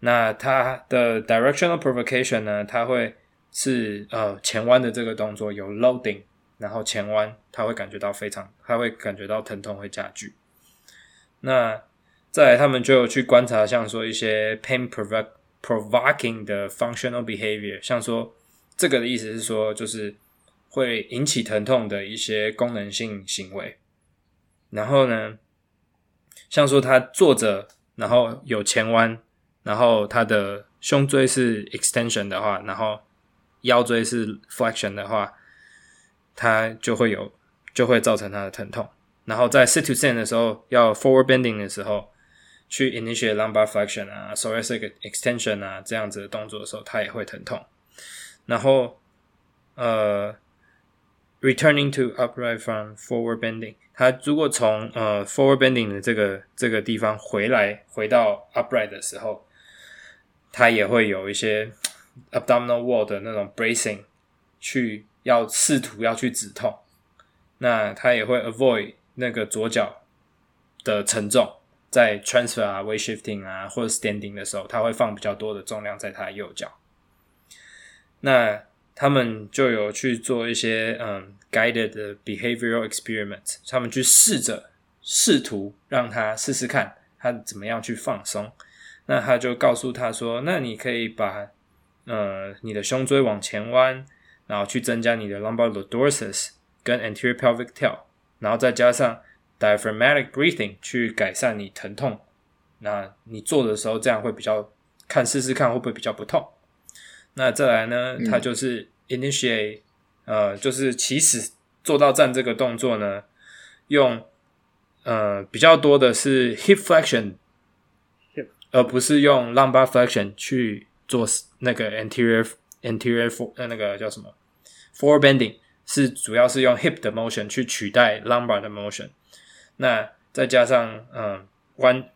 那他的 directional provocation 呢，他会是呃前弯的这个动作有 loading，然后前弯他会感觉到非常，他会感觉到疼痛会加剧。那再，他们就去观察，像说一些 pain provoking 的 functional behavior，像说这个的意思是说就是。会引起疼痛的一些功能性行为，然后呢，像说他坐着，然后有前弯，然后他的胸椎是 extension 的话，然后腰椎是 flexion 的话，他就会有就会造成他的疼痛。然后在 sit to stand 的时候，要 forward bending 的时候，去 initiate lumbar flexion 啊，thoracic extension 啊这样子的动作的时候，他也会疼痛。然后，呃。Returning to upright from forward bending，他如果从呃 forward bending 的这个这个地方回来回到 upright 的时候，他也会有一些 abdominal wall 的那种 bracing，去要试图要去止痛。那他也会 avoid 那个左脚的承重，在 transfer 啊、weight shifting 啊或者 standing 的时候，他会放比较多的重量在他的右脚。那他们就有去做一些嗯 guided behavioral experiment，他们去试着试图让他试试看他怎么样去放松。那他就告诉他说：“那你可以把呃你的胸椎往前弯，然后去增加你的 lumbar lordosis 跟 anterior pelvic tilt，然后再加上 diaphragmatic breathing 去改善你疼痛。那你做的时候这样会比较看试试看会不会比较不痛。那再来呢，他就是 initiate、嗯、呃就是起始做到站这个动作呢，用呃比较多的是 hip flexion。”而不是用 lumbar flexion 去做那个 anterior anterior for 呃那个叫什么 forward bending 是主要是用 hip 的 motion 去取代 lumbar 的 motion。那再加上嗯弯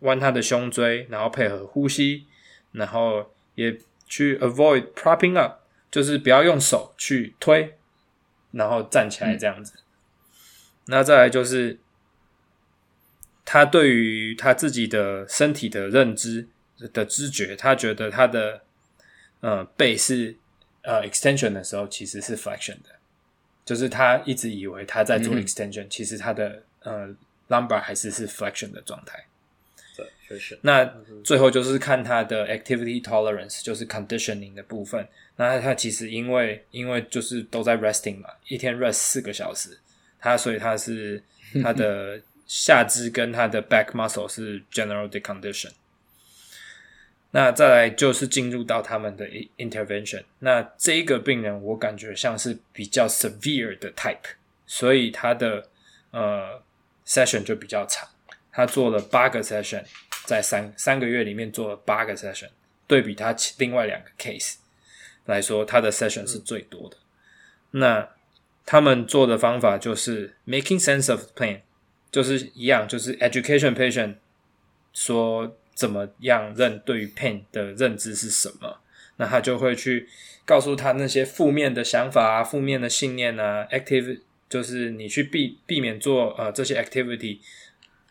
弯他的胸椎，然后配合呼吸，然后也去 avoid propping up，就是不要用手去推，然后站起来这样子。嗯、那再来就是。他对于他自己的身体的认知的知觉，他觉得他的呃背是呃 extension 的时候其实是 flexion 的，就是他一直以为他在做 extension，嗯、其实他的呃 lumbar 还是是 flexion 的状态。对，确实。那最后就是看他的 activity tolerance，就是 conditioning 的部分。那他其实因为因为就是都在 resting 嘛，一天 rest 四个小时，他所以他是 他的。下肢跟他的 back muscle 是 general decondition。那再来就是进入到他们的 intervention。那这一个病人我感觉像是比较 severe 的 type，所以他的呃 session 就比较长。他做了八个 session，在三三个月里面做了八个 session，对比他另外两个 case 来说，他的 session 是最多的。那他们做的方法就是 making sense of plan。就是一样，就是 education patient 说怎么样认对于 pain 的认知是什么，那他就会去告诉他那些负面的想法啊、负面的信念啊，active 就是你去避避免做呃这些 activity，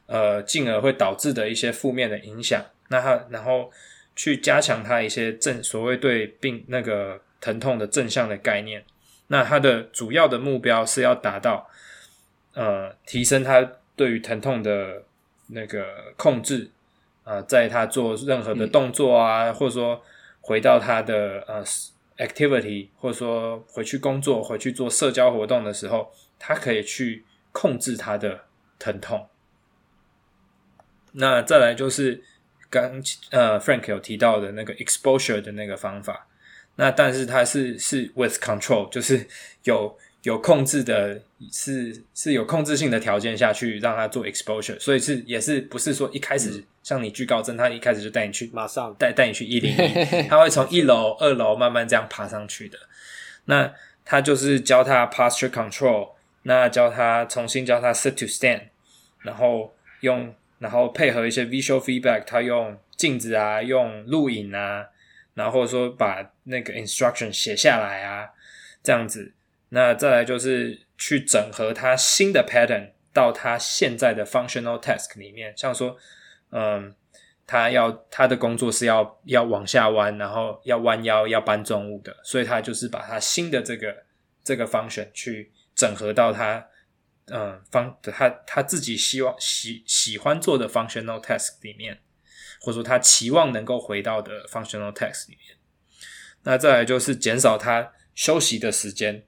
呃，进而会导致的一些负面的影响。那他然后去加强他一些正所谓对病那个疼痛的正向的概念。那他的主要的目标是要达到呃提升他。对于疼痛的那个控制啊、呃，在他做任何的动作啊，嗯、或者说回到他的呃 activity，或者说回去工作、回去做社交活动的时候，他可以去控制他的疼痛。那再来就是刚呃 Frank 有提到的那个 exposure 的那个方法，那但是他是是 with control，就是有。有控制的，是是有控制性的条件下去让他做 exposure，所以是也是不是说一开始像你惧高症，他一开始就带你去马上带带你去一零一，他会从一楼、二楼慢慢这样爬上去的。那他就是教他 posture control，那教他重新教他 sit to stand，然后用然后配合一些 visual feedback，他用镜子啊，用录影啊，然后或者说把那个 instruction 写下来啊，这样子。那再来就是去整合他新的 pattern 到他现在的 functional task 里面，像说，嗯，他要他的工作是要要往下弯，然后要弯腰，要搬重物的，所以他就是把他新的这个这个 function 去整合到他，嗯，方他他自己希望喜喜欢做的 functional task 里面，或者说他期望能够回到的 functional task 里面。那再来就是减少他休息的时间。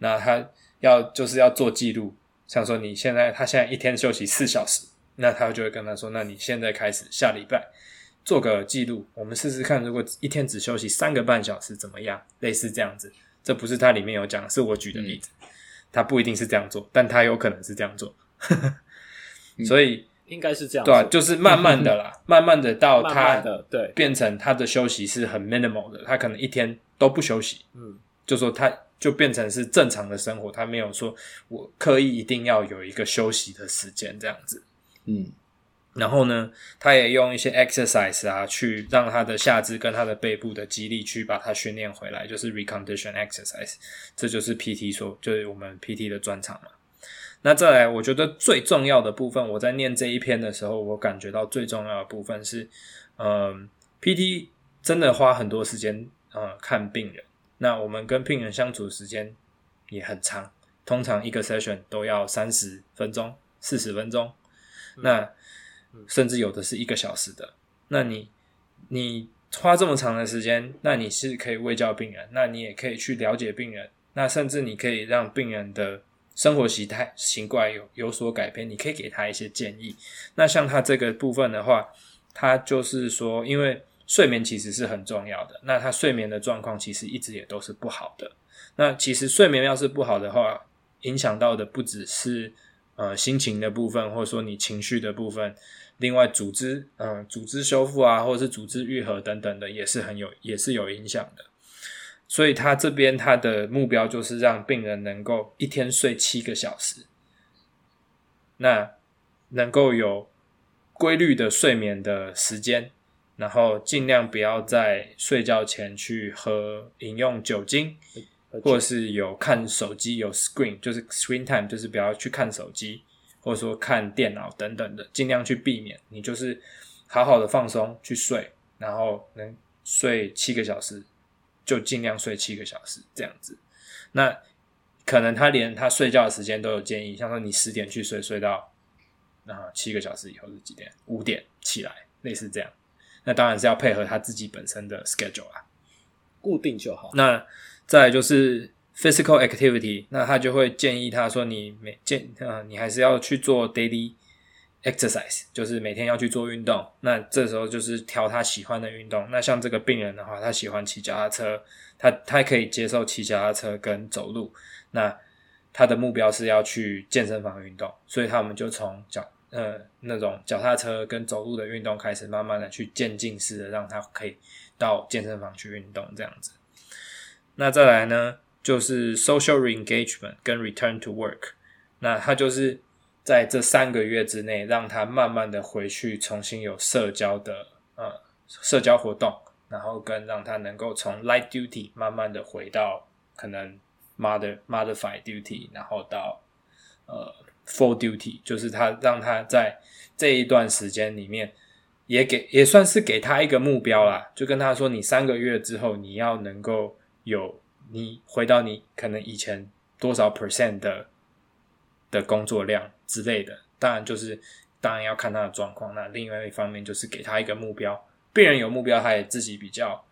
那他要就是要做记录，像说你现在他现在一天休息四小时，那他就会跟他说，那你现在开始下礼拜做个记录，我们试试看，如果一天只休息三个半小时怎么样？类似这样子，这不是他里面有讲，是我举的例子，嗯、他不一定是这样做，但他有可能是这样做，所以、嗯、应该是这样，对啊，就是慢慢的啦，慢慢的到他的对变成他的休息是很 minimal 的，他可能一天都不休息，嗯，就说他。就变成是正常的生活，他没有说我刻意一定要有一个休息的时间这样子，嗯，然后呢，他也用一些 exercise 啊，去让他的下肢跟他的背部的肌力去把它训练回来，就是 recondition exercise，这就是 PT 说，就是我们 PT 的专长嘛。那再来，我觉得最重要的部分，我在念这一篇的时候，我感觉到最重要的部分是，嗯，PT 真的花很多时间，呃，看病人。那我们跟病人相处时间也很长，通常一个 session 都要三十分钟、四十分钟，那甚至有的是一个小时的。那你你花这么长的时间，那你是可以喂教病人，那你也可以去了解病人，那甚至你可以让病人的生活习态习惯有有所改变，你可以给他一些建议。那像他这个部分的话，他就是说，因为睡眠其实是很重要的，那他睡眠的状况其实一直也都是不好的。那其实睡眠要是不好的话，影响到的不只是呃心情的部分，或者说你情绪的部分，另外组织嗯、组织修复啊，或者是组织愈合等等的，也是很有也是有影响的。所以他这边他的目标就是让病人能够一天睡七个小时，那能够有规律的睡眠的时间，然后尽量不要在睡觉前去喝饮用酒精。或者是有看手机有 screen，就是 screen time，就是不要去看手机，或者说看电脑等等的，尽量去避免。你就是好好的放松去睡，然后能睡七个小时，就尽量睡七个小时这样子。那可能他连他睡觉的时间都有建议，像说你十点去睡，睡到啊七个小时以后是几点？五点起来，类似这样。那当然是要配合他自己本身的 schedule 啊，固定就好。那再来就是 physical activity，那他就会建议他说，你每建呃，你还是要去做 daily exercise，就是每天要去做运动。那这时候就是挑他喜欢的运动。那像这个病人的话，他喜欢骑脚踏车，他他可以接受骑脚踏车跟走路。那他的目标是要去健身房运动，所以他们就从脚呃那种脚踏车跟走路的运动开始，慢慢的去渐进式的让他可以到健身房去运动这样子。那再来呢，就是 social re-engagement 跟 return to work。那他就是在这三个月之内，让他慢慢的回去，重新有社交的呃社交活动，然后跟让他能够从 light duty 慢慢的回到可能 mother modified duty，然后到呃 full duty，就是他让他在这一段时间里面，也给也算是给他一个目标啦，就跟他说，你三个月之后你要能够。有你回到你可能以前多少 percent 的的工作量之类的，当然就是当然要看他的状况。那另外一方面就是给他一个目标，病人有目标，他也自己比较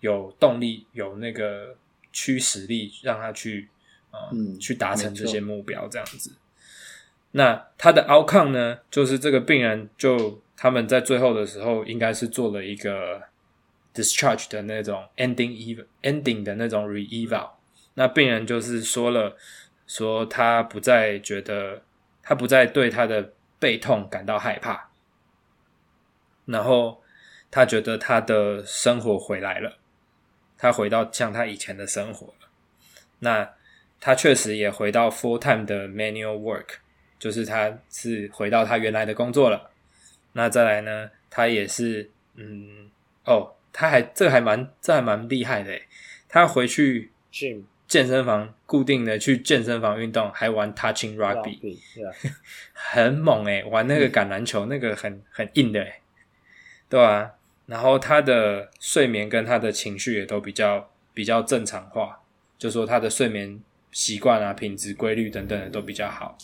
有动力，有那个驱使力，让他去呃、嗯、去达成这些目标这样子。那他的 outcome 呢，就是这个病人就他们在最后的时候应该是做了一个。discharge 的那种 ending eval ending 的那种 re-eval，那病人就是说了，说他不再觉得，他不再对他的背痛感到害怕，然后他觉得他的生活回来了，他回到像他以前的生活了。那他确实也回到 full time 的 manual work，就是他是回到他原来的工作了。那再来呢，他也是，嗯，哦。他还这个还蛮这还蛮厉害的，他回去健身房固定的去健身房运动，还玩 touching rugby，, rugby yeah. 很猛诶，玩那个橄榄球、嗯、那个很很硬的诶，对啊，然后他的睡眠跟他的情绪也都比较比较正常化，就说他的睡眠习惯啊、品质、规律等等的都比较好。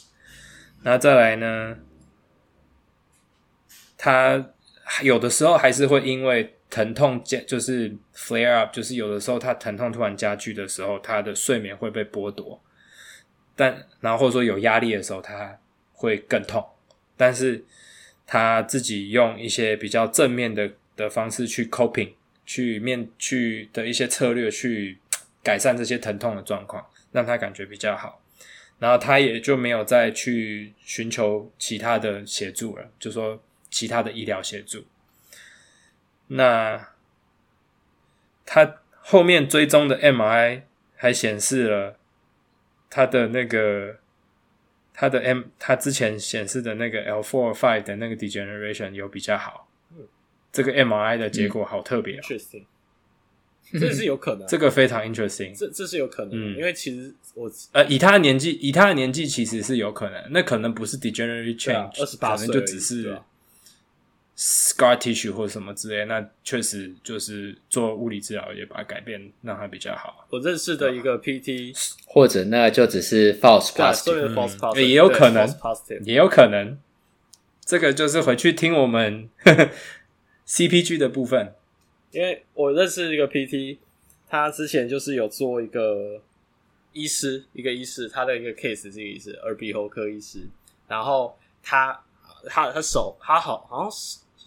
那再来呢，他有的时候还是会因为。疼痛加就是 flare up，就是有的时候他疼痛突然加剧的时候，他的睡眠会被剥夺。但然后或者说有压力的时候，他会更痛。但是他自己用一些比较正面的的方式去 coping，去面去的一些策略去改善这些疼痛的状况，让他感觉比较好。然后他也就没有再去寻求其他的协助了，就说其他的医疗协助。那他后面追踪的 M I 还显示了他的那个他的 M，他之前显示的那个 L four five 的那个 degeneration 有比较好。这个 M I 的结果好特别，interesting，这是有可能，这个非常 interesting，这这是有可能，嗯，因为其实我呃以他的年纪，以他的年纪其实是有可能，那可能不是 degenerative change，二十八岁可能就只是。scar tissue 或者什么之类，那确实就是做物理治疗也把它改变，让它比较好。我认识的一个 PT，或者那就只是 false positive，嗯，也有可能，也有可能。这个就是回去听我们 CPG 的部分，因为我认识一个 PT，他之前就是有做一个医师，一个医师，他的一个 case 是一个医师，耳鼻喉科医师，然后他他他手他好好像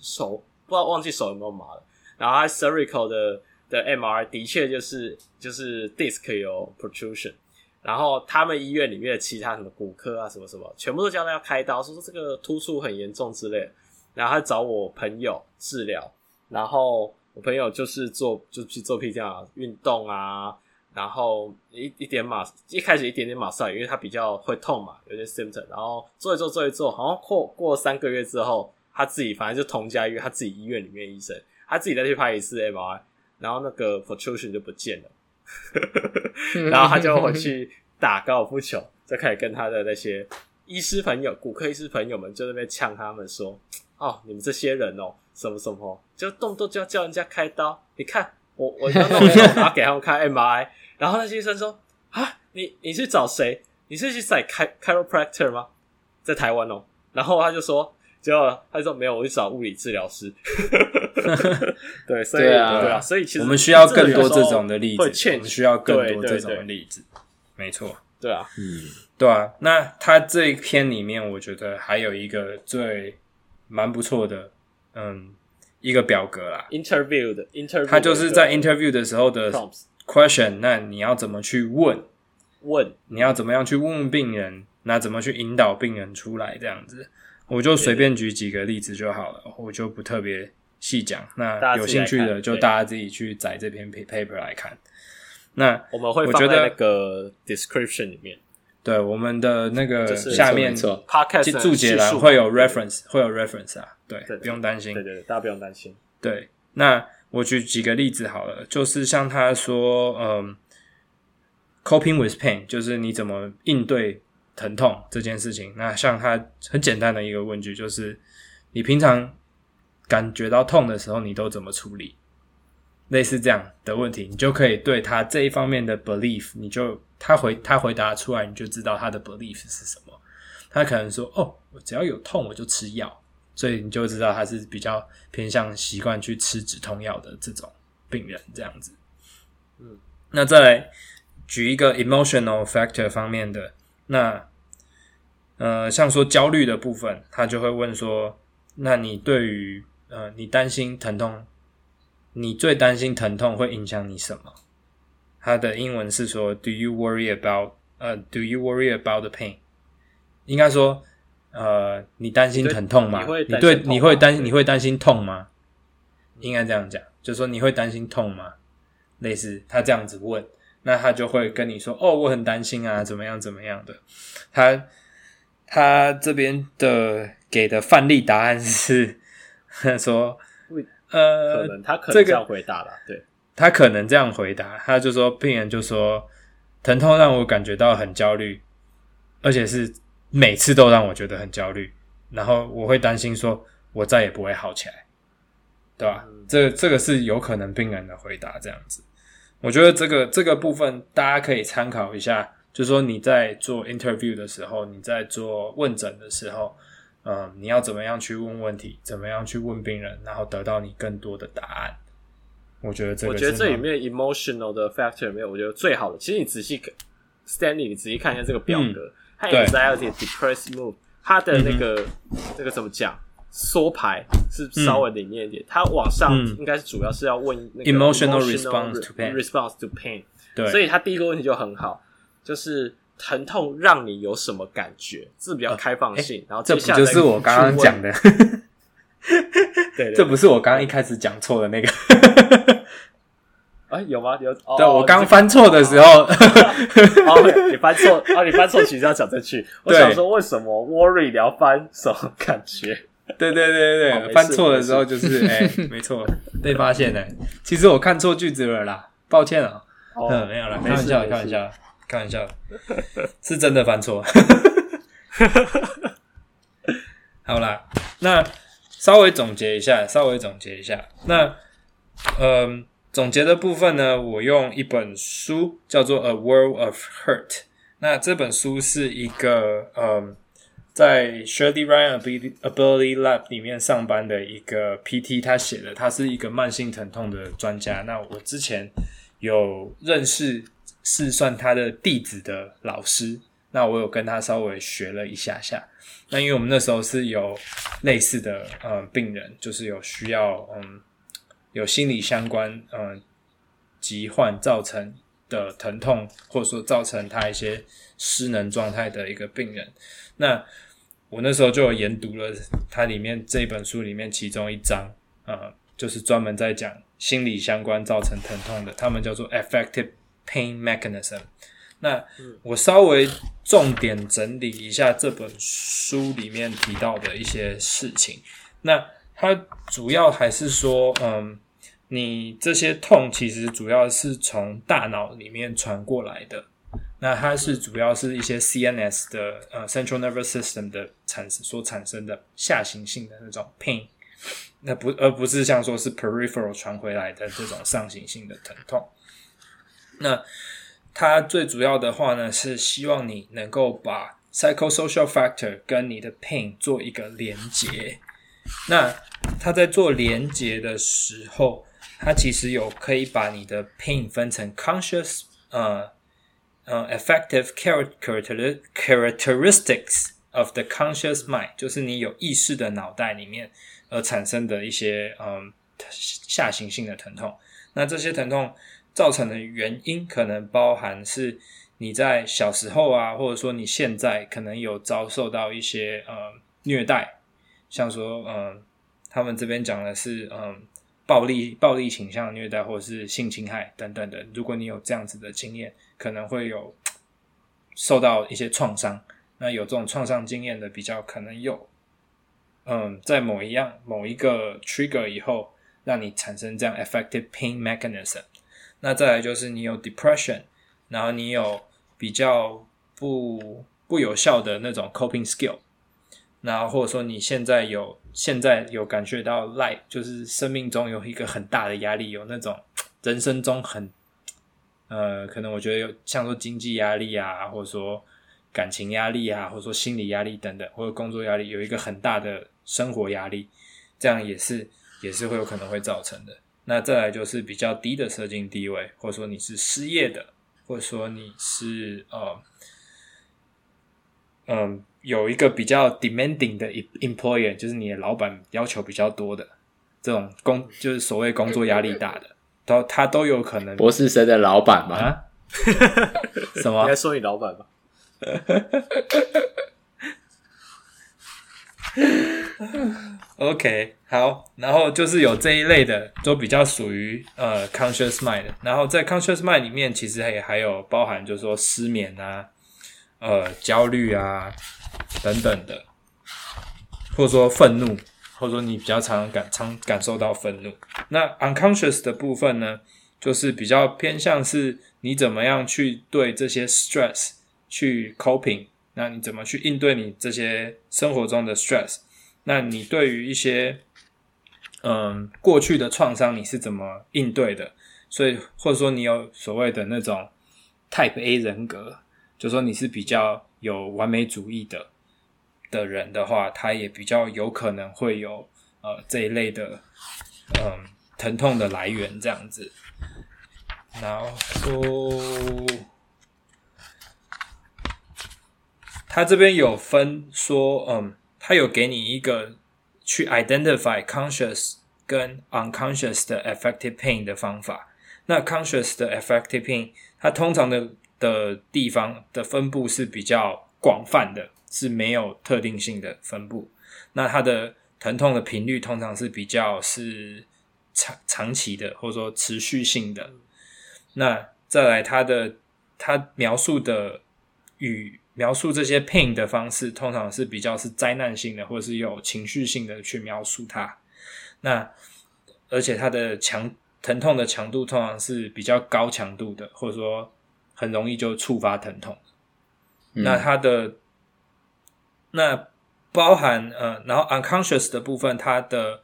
手不知道忘记手有没有麻了，然后他 cervical 的的 MR 的确就是就是 disc 有 protrusion。然后他们医院里面的其他什么骨科啊什么什么，全部都叫他要开刀，说说这个突出很严重之类。然后他找我朋友治疗，然后我朋友就是做就去做 PT 啊，运动啊，然后一一点马一开始一点点马赛，因为他比较会痛嘛，有点 symptom。然后做一做做一做，好像过过三个月之后，他自己反正就同家医院，他自己医院里面医生，他自己再去拍一次 MRI，然后那个 protrusion 就不见了。然后他就回去打高尔夫球，就开始跟他的那些医师朋友、骨科医师朋友们就在那边呛他们说：“哦，你们这些人哦，什么什么，就动不动就要叫人家开刀。你看我，我 要弄一弄，然后给他们开 MRI。然后那些医生说：啊，你你去找谁？你是去找开 chiropractor 吗？在台湾哦。然后他就说。”结果他就说没有，我去找物理治疗师。对，所以对啊，对啊，所以其实我们需要更多这种的例子，我们需要更多这种的例子。没错，对啊，嗯，对啊。那他这一篇里面，我觉得还有一个最蛮不错的，嗯，一个表格啦，interview 的 interview，他就是在 interview 的时候的 question，那你要怎么去问？问你要怎么样去问问病人？那怎么去引导病人出来？这样子。我就随便举几个例子就好了，我就不特别细讲。那有兴趣的就大家自己去载这篇 paper 来看。那我们会放在那个 description 里面，对我们的那个下面 podcast 注解栏会有 reference，会有 reference 啊，对，不用担心，对对，大家不用担心。对，那我举几个例子好了，就是像他说，嗯，coping with pain，就是你怎么应对。疼痛这件事情，那像他很简单的一个问句，就是你平常感觉到痛的时候，你都怎么处理？类似这样的问题，你就可以对他这一方面的 belief，你就他回他回答出来，你就知道他的 belief 是什么。他可能说：“哦，我只要有痛我就吃药。”所以你就知道他是比较偏向习惯去吃止痛药的这种病人这样子。嗯，那再来举一个 emotional factor 方面的那。呃，像说焦虑的部分，他就会问说：“那你对于呃，你担心疼痛，你最担心疼痛会影响你什么？”他的英文是说：“Do you worry about？呃，Do you worry about the pain？” 应该说，呃，你担心疼痛吗？你对，你会担，你会担心痛吗？应该这样讲，就是说你会担心痛吗？类似他这样子问，那他就会跟你说：“哦，我很担心啊，怎么样，怎么样的。”他。他这边的给的范例答案是 说，呃，可能他可能这样回答了，对，他可能这样回答，他就说，病人就说，疼痛让我感觉到很焦虑，而且是每次都让我觉得很焦虑，然后我会担心说，我再也不会好起来，对吧？嗯，这这个是有可能病人的回答，这样子，我觉得这个这个部分大家可以参考一下。就是说你在做 interview 的时候，你在做问诊的时候，嗯，你要怎么样去问问题，怎么样去问病人，然后得到你更多的答案。我觉得这个，我觉得这里面 emotional 的 factor 里面，我觉得最好的，其实你仔细 Stanley，你仔细看一下这个表格，它 anxiety depressed mood，它的那个、嗯、那个怎么讲，缩排是稍微里面一点，它、嗯、往上应该是主要是要问那个 emotional response to pain，对，所以它第一个问题就很好。就是疼痛让你有什么感觉？是比较开放性，然后这不就是我刚刚讲的？对，这不是我刚刚一开始讲错的那个。啊，有吗？有。对，我刚翻错的时候，你翻错啊！你翻错，其实要讲这句。我想说，为什么 worry 你要翻什么感觉？对对对对对，翻错的时候就是哎，没错，被发现了。其实我看错句子了啦，抱歉啊。嗯，没有了，开玩笑，开玩笑。开玩笑，是真的翻错。好啦，那稍微总结一下，稍微总结一下。那，嗯，总结的部分呢，我用一本书叫做《A World of Hurt》。那这本书是一个，嗯，在 Shirley Ryan Ability Lab 里面上班的一个 PT，他写的，他是一个慢性疼痛的专家。那我之前有认识，是算他的弟子的老师。那我有跟他稍微学了一下下。那因为我们那时候是有类似的呃病人，就是有需要嗯有心理相关嗯疾患造成的疼痛，或者说造成他一些失能状态的一个病人。那我那时候就有研读了它里面这本书里面其中一章，呃，就是专门在讲心理相关造成疼痛的，他们叫做 affective pain mechanism。那我稍微重点整理一下这本书里面提到的一些事情。那它主要还是说，嗯，你这些痛其实主要是从大脑里面传过来的。那它是主要是一些 CNS 的呃 Central Nervous System 的产生所产生的下行性的那种 pain，那不而不是像说是 peripheral 传回来的这种上行性的疼痛。那它最主要的话呢，是希望你能够把 psychosocial factor 跟你的 pain 做一个连接。那它在做连接的时候，它其实有可以把你的 pain 分成 conscious 呃。呃，effective characteristics of the conscious mind，就是你有意识的脑袋里面而产生的一些嗯下行性的疼痛。那这些疼痛造成的原因，可能包含是你在小时候啊，或者说你现在可能有遭受到一些呃虐待，像说嗯，他们这边讲的是嗯暴力暴力倾向虐待，或者是性侵害等等的。如果你有这样子的经验。可能会有受到一些创伤，那有这种创伤经验的比较可能有，嗯，在某一样某一个 trigger 以后，让你产生这样 affective pain mechanism。那再来就是你有 depression，然后你有比较不不有效的那种 coping skill，然后或者说你现在有现在有感觉到 life，就是生命中有一个很大的压力，有那种人生中很。呃，可能我觉得有像说经济压力啊，或者说感情压力啊，或者说心理压力等等，或者工作压力，有一个很大的生活压力，这样也是也是会有可能会造成的。那再来就是比较低的社经地位，或者说你是失业的，或者说你是呃嗯、呃、有一个比较 demanding 的 employer，就是你的老板要求比较多的这种工，就是所谓工作压力大的。都他都有可能，博士生的老板吗？啊、什么？应该说你老板吧。OK，好，然后就是有这一类的，都比较属于呃 conscious mind。然后在 conscious mind 里面，其实也还有包含，就是说失眠啊、呃焦虑啊等等的，或者说愤怒。或者说你比较常感常感受到愤怒，那 unconscious 的部分呢，就是比较偏向是你怎么样去对这些 stress 去 coping，那你怎么去应对你这些生活中的 stress？那你对于一些嗯过去的创伤你是怎么应对的？所以或者说你有所谓的那种 Type A 人格，就说你是比较有完美主义的。的人的话，他也比较有可能会有呃这一类的嗯疼痛的来源这样子。然后他这边有分说，嗯，他有给你一个去 identify conscious 跟 unconscious 的 affective pain 的方法。那 conscious 的 affective pain，它通常的的地方的分布是比较广泛的。是没有特定性的分布，那它的疼痛的频率通常是比较是长长期的，或者说持续性的。那再来，它的它描述的与描述这些 pain 的方式，通常是比较是灾难性的，或者是有情绪性的去描述它。那而且它的强疼痛的强度通常是比较高强度的，或者说很容易就触发疼痛。嗯、那它的那包含呃，然后 unconscious 的部分，它的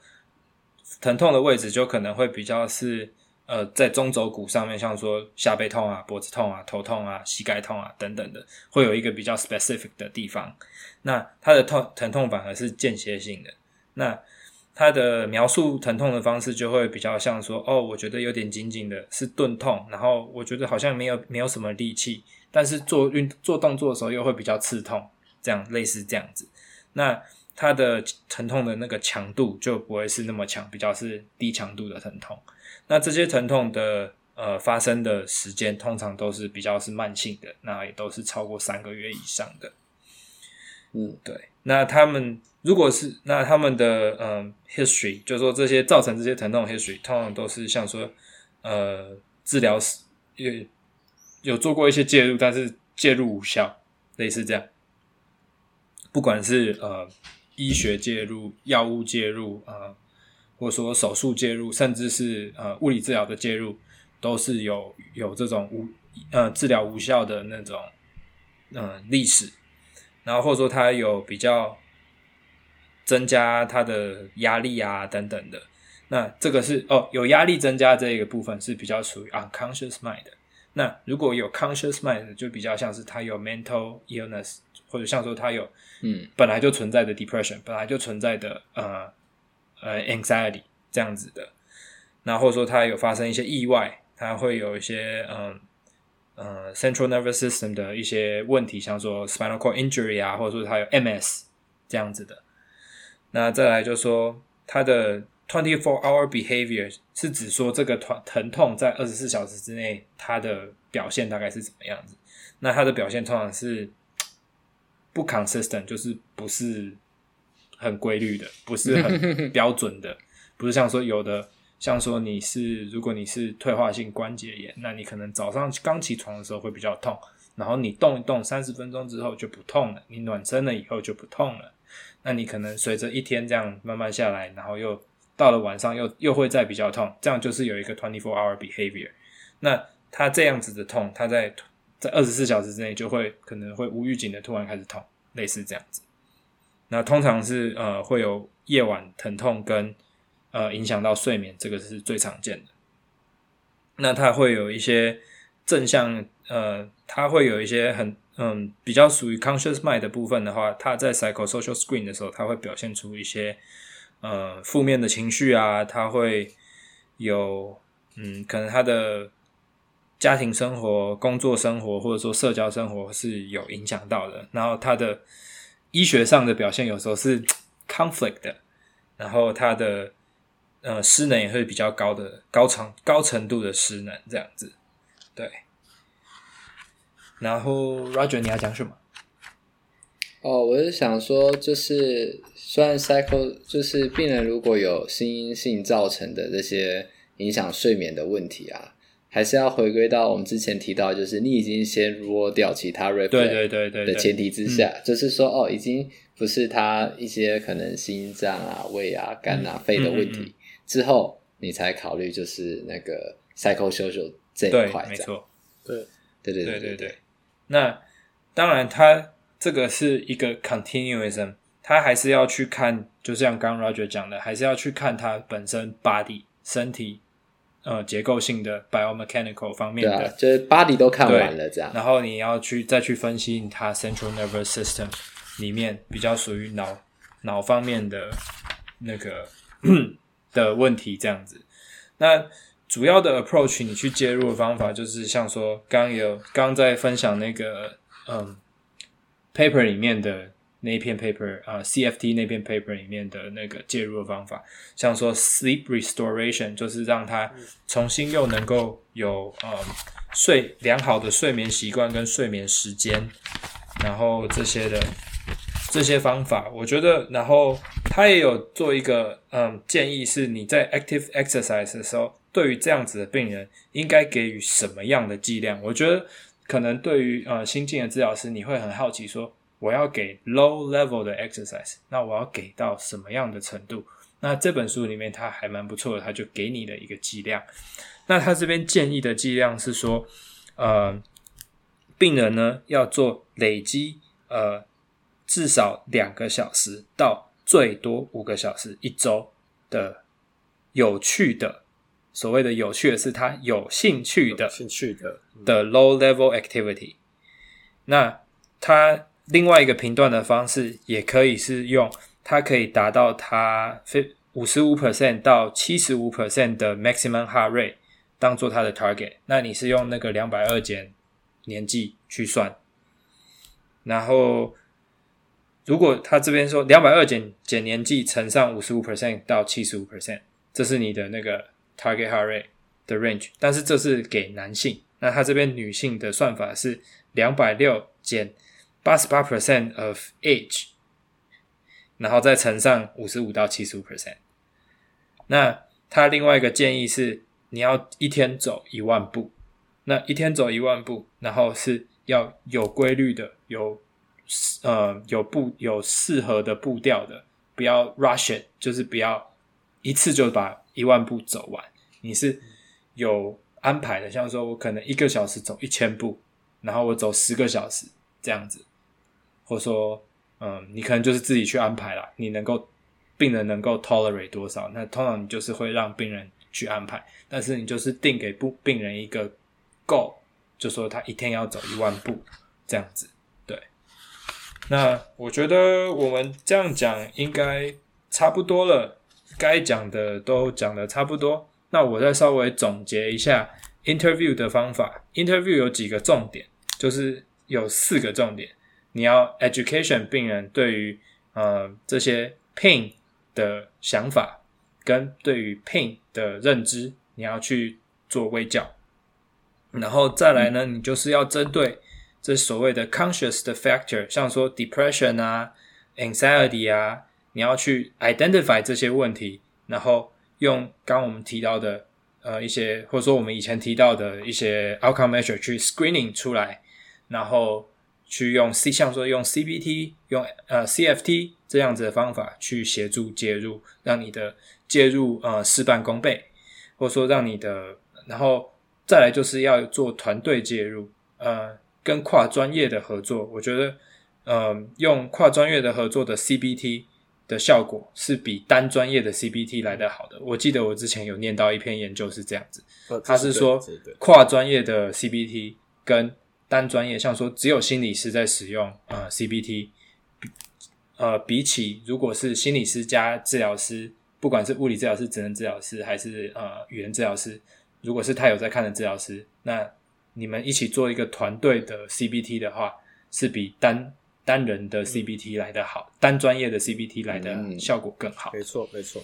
疼痛的位置就可能会比较是呃，在中轴骨上面，像说下背痛啊、脖子痛啊、头痛啊、膝盖痛啊等等的，会有一个比较 specific 的地方。那它的痛疼痛反而是间歇性的。那它的描述疼痛的方式就会比较像说，哦，我觉得有点紧紧的，是钝痛，然后我觉得好像没有没有什么力气，但是做运做动作的时候又会比较刺痛，这样类似这样子。那它的疼痛的那个强度就不会是那么强，比较是低强度的疼痛。那这些疼痛的呃发生的时间通常都是比较是慢性的，那也都是超过三个月以上的。嗯，对。那他们如果是那他们的嗯、呃、history，就是说这些造成这些疼痛 history，通常都是像说呃治疗时有有做过一些介入，但是介入无效，类似这样。不管是呃医学介入、药物介入啊。呃或者说手术介入，甚至是呃物理治疗的介入，都是有有这种无呃治疗无效的那种嗯历史，然后或者说它有比较增加它的压力啊等等的，那这个是哦有压力增加这一个部分是比较属于 unconscious mind 的。那如果有 conscious mind 就比较像是它有 mental illness，或者像说它有嗯本来就存在的 depression，本来就存在的呃。呃，anxiety 这样子的，那或者说他有发生一些意外，他会有一些嗯呃 central nervous system 的一些问题，像说 spinal cord injury 啊，或者说他有 MS 这样子的。那再来就说他的 twenty four hour behavior 是指说这个疼疼痛在二十四小时之内，它的表现大概是怎么样子？那它的表现通常是不 consistent，就是不是。很规律的，不是很 标准的，不是像说有的，像说你是，如果你是退化性关节炎，那你可能早上刚起床的时候会比较痛，然后你动一动三十分钟之后就不痛了，你暖身了以后就不痛了，那你可能随着一天这样慢慢下来，然后又到了晚上又又会再比较痛，这样就是有一个 twenty four hour behavior。那他这样子的痛，他在在二十四小时之内就会可能会无预警的突然开始痛，类似这样子。那通常是呃会有夜晚疼痛跟呃影响到睡眠，这个是最常见的。那它会有一些正向呃，它会有一些很嗯比较属于 conscious mind 的部分的话，它在 psychosocial screen 的时候，它会表现出一些呃负面的情绪啊，它会有嗯可能他的家庭生活、工作生活或者说社交生活是有影响到的，然后他的。医学上的表现有时候是 conflict 的，然后他的呃失能也会比较高的高程高程度的失能这样子，对。然后 Roger 你要讲什么？哦，我是想说，就是虽然 psycho 就是病人如果有心因性造成的这些影响睡眠的问题啊。还是要回归到我们之前提到，就是你已经先 rule 掉其他 red flag 的前提之下，就是说哦，已经不是他一些可能心脏啊、胃啊、肝啊、肺的问题之后，你才考虑就是那个 psychosocial 这一块，没错，对，对对对对对。那当然，它这个是一个 continuism，它还是要去看，就像刚刚 Roger 讲的，还是要去看它本身 body 身体。呃，结构性的 biomechanical 方面的，就是 body 都看完了这样，然后你要去再去分析它 central nervous system 里面比较属于脑脑方面的那个 的问题这样子。那主要的 approach 你去介入的方法就是像说，刚有刚在分享那个嗯 paper 里面的。那一篇 paper 啊、呃，CFT 那篇 paper 里面的那个介入的方法，像说 sleep restoration，就是让他重新又能够有呃睡良好的睡眠习惯跟睡眠时间，然后这些的这些方法，我觉得，然后他也有做一个嗯、呃、建议，是你在 active exercise 的时候，对于这样子的病人，应该给予什么样的剂量？我觉得可能对于呃新进的治疗师，你会很好奇说。我要给 low level 的 exercise，那我要给到什么样的程度？那这本书里面它还蛮不错的，它就给你的一个剂量。那他这边建议的剂量是说，呃，病人呢要做累积呃至少两个小时到最多五个小时一周的有趣的所谓的有趣的是他有兴趣的兴趣的的 low level activity。那他另外一个评断的方式也可以是用，它可以达到它非五十五 percent 到七十五 percent 的 maximum heart rate 当做它的 target。那你是用那个两百二减年纪去算，然后如果他这边说两百二减减年纪乘上五十五 percent 到七十五 percent，这是你的那个 target heart rate 的 range，但是这是给男性。那他这边女性的算法是两百六减八十八 percent of age，然后再乘上五十五到七十五 percent。那他另外一个建议是，你要一天走一万步。那一天走一万步，然后是要有规律的，有呃有步有适合的步调的，不要 rush it，就是不要一次就把一万步走完。你是有安排的，像说我可能一个小时走一千步，然后我走十个小时这样子，或者说嗯，你可能就是自己去安排啦，你能够病人能够 tolerate 多少，那通常你就是会让病人去安排，但是你就是定给不病人一个。够，就说他一天要走一万步这样子，对。那我觉得我们这样讲应该差不多了，该讲的都讲的差不多。那我再稍微总结一下 interview 的方法。interview 有几个重点，就是有四个重点。你要 education 病人对于呃这些 pain 的想法跟对于 pain 的认知，你要去做微教。然后再来呢，你就是要针对这所谓的 conscious 的 factor，像说 depression 啊、anxiety 啊，你要去 identify 这些问题，然后用刚刚我们提到的呃一些，或者说我们以前提到的一些 outcome measure 去 screening 出来，然后去用 C，像说用 CBT、用呃 CFT 这样子的方法去协助介入，让你的介入呃事半功倍，或者说让你的然后。再来就是要做团队介入，呃，跟跨专业的合作。我觉得，呃，用跨专业的合作的 CBT 的效果是比单专业的 CBT 来得好的。我记得我之前有念到一篇研究是这样子，他是说跨专业的 CBT 跟单专业，像说只有心理师在使用呃 CBT，呃，比起如果是心理师加治疗师，不管是物理治疗师、职能治疗师还是呃语言治疗师。如果是他有在看的治疗师，那你们一起做一个团队的 CBT 的话，是比单单人的 CBT 来的好，嗯、单专业的 CBT 来的效果更好。没错，没错，没错。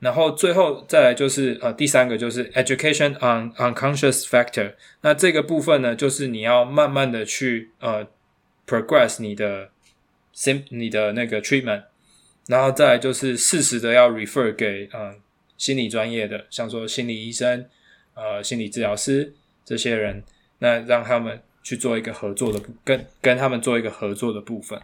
然后最后再来就是呃第三个就是 education on unconscious factor。那这个部分呢，就是你要慢慢的去呃 progress 你的 sim 你的那个 treatment，然后再来就是适时的要 refer 给嗯、呃、心理专业的，像说心理医生。呃，心理治疗师这些人，那让他们去做一个合作的，跟跟他们做一个合作的部分。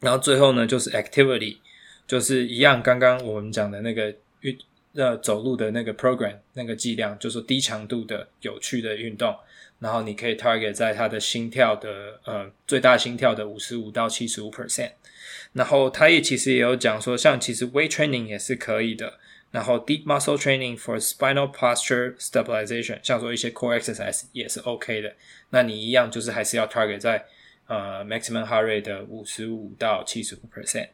然后最后呢，就是 activity，就是一样，刚刚我们讲的那个运呃走路的那个 program 那个剂量，就是低强度的有趣的运动。然后你可以 target 在他的心跳的呃最大心跳的五十五到七十五 percent。然后他也其实也有讲说，像其实 weight training 也是可以的。然后 deep muscle training for spinal posture stabilization，像说一些 core exercise 也是 OK 的。那你一样就是还是要 target 在呃 maximum heart rate 的五十五到七十五 percent。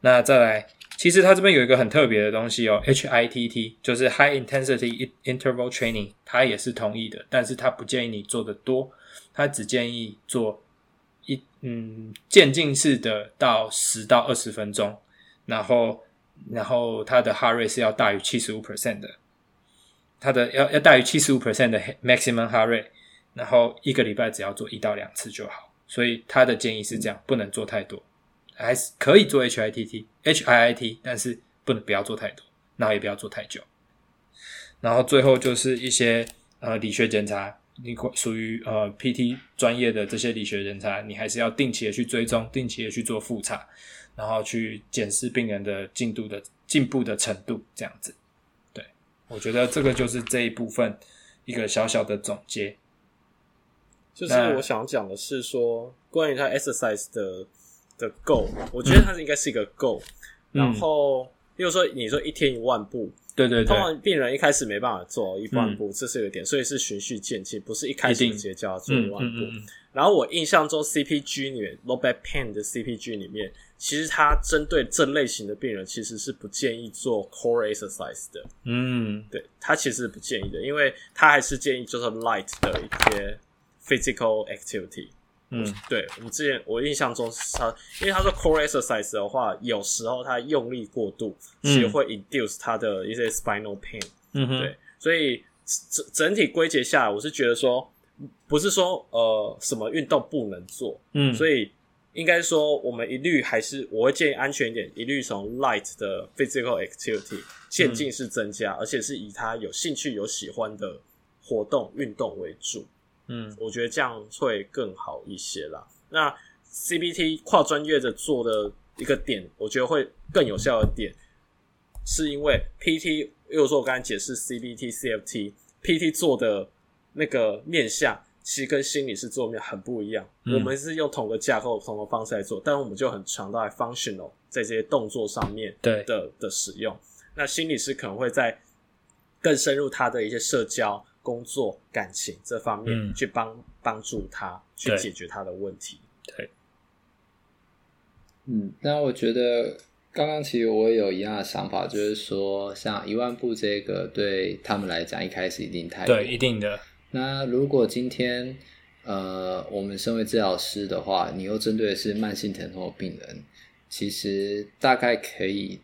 那再来，其实它这边有一个很特别的东西哦，HITT 就是 high intensity interval training，它也是同意的，但是它不建议你做的多，它只建议做一嗯渐进式的到十到二十分钟，然后。然后它的 harry 是要大于七十五 percent 的，它的要要大于七十五 percent 的 maximum harry 然后一个礼拜只要做一到两次就好。所以他的建议是这样，不能做太多，还是可以做 HITT、HIIT，但是不能不要做太多，然后也不要做太久。然后最后就是一些呃理学检查，你属于呃 PT 专业的这些理学检查，你还是要定期的去追踪，定期的去做复查。然后去检视病人的进度的进步的程度，这样子，对，我觉得这个就是这一部分一个小小的总结。就是我想讲的是说，关于他 exercise 的的 goal，我觉得它是应该是一个 goal。嗯、然后，比如说你说一天一万步，对对对，通常病人一开始没办法做一万步，嗯、这是有点，所以是循序渐进，不是一开始直接叫他做一万步。然后我印象中 CPG 里面 low back pain 的 CPG 里面，其实他针对这类型的病人，其实是不建议做 core exercise 的。嗯，对，他其实是不建议的，因为他还是建议就是 light 的一些 physical activity。嗯，对，我们之前我印象中是他，因为他说 core exercise 的话，有时候他用力过度，其实会 induce 他的一些 spinal pain。嗯哼，对，所以整整体归结下来，我是觉得说，不是说呃什么运动不能做，嗯，所以应该说我们一律还是我会建议安全一点，一律从 light 的 physical activity 渐进式增加，嗯、而且是以他有兴趣、有喜欢的活动运动为主。嗯，我觉得这样会更好一些啦。那 CBT 跨专业的做的一个点，我觉得会更有效的点，是因为 PT，又如说我刚才解释 CBT、CFT，PT 做的那个面向，其实跟心理师做的面很不一样。嗯、我们是用同个架构、同个方式来做，但是我们就很强调在 functional 在这些动作上面的的，的使用。那心理师可能会在更深入他的一些社交。工作、感情这方面去帮帮、嗯、助他去解决他的问题。对，嗯，那我觉得刚刚其实我也有一样的想法，就是说，像一万步这个对他们来讲，一开始一定太对，一定的。那如果今天呃，我们身为治疗师的话，你又针对的是慢性疼痛的病人，其实大概可以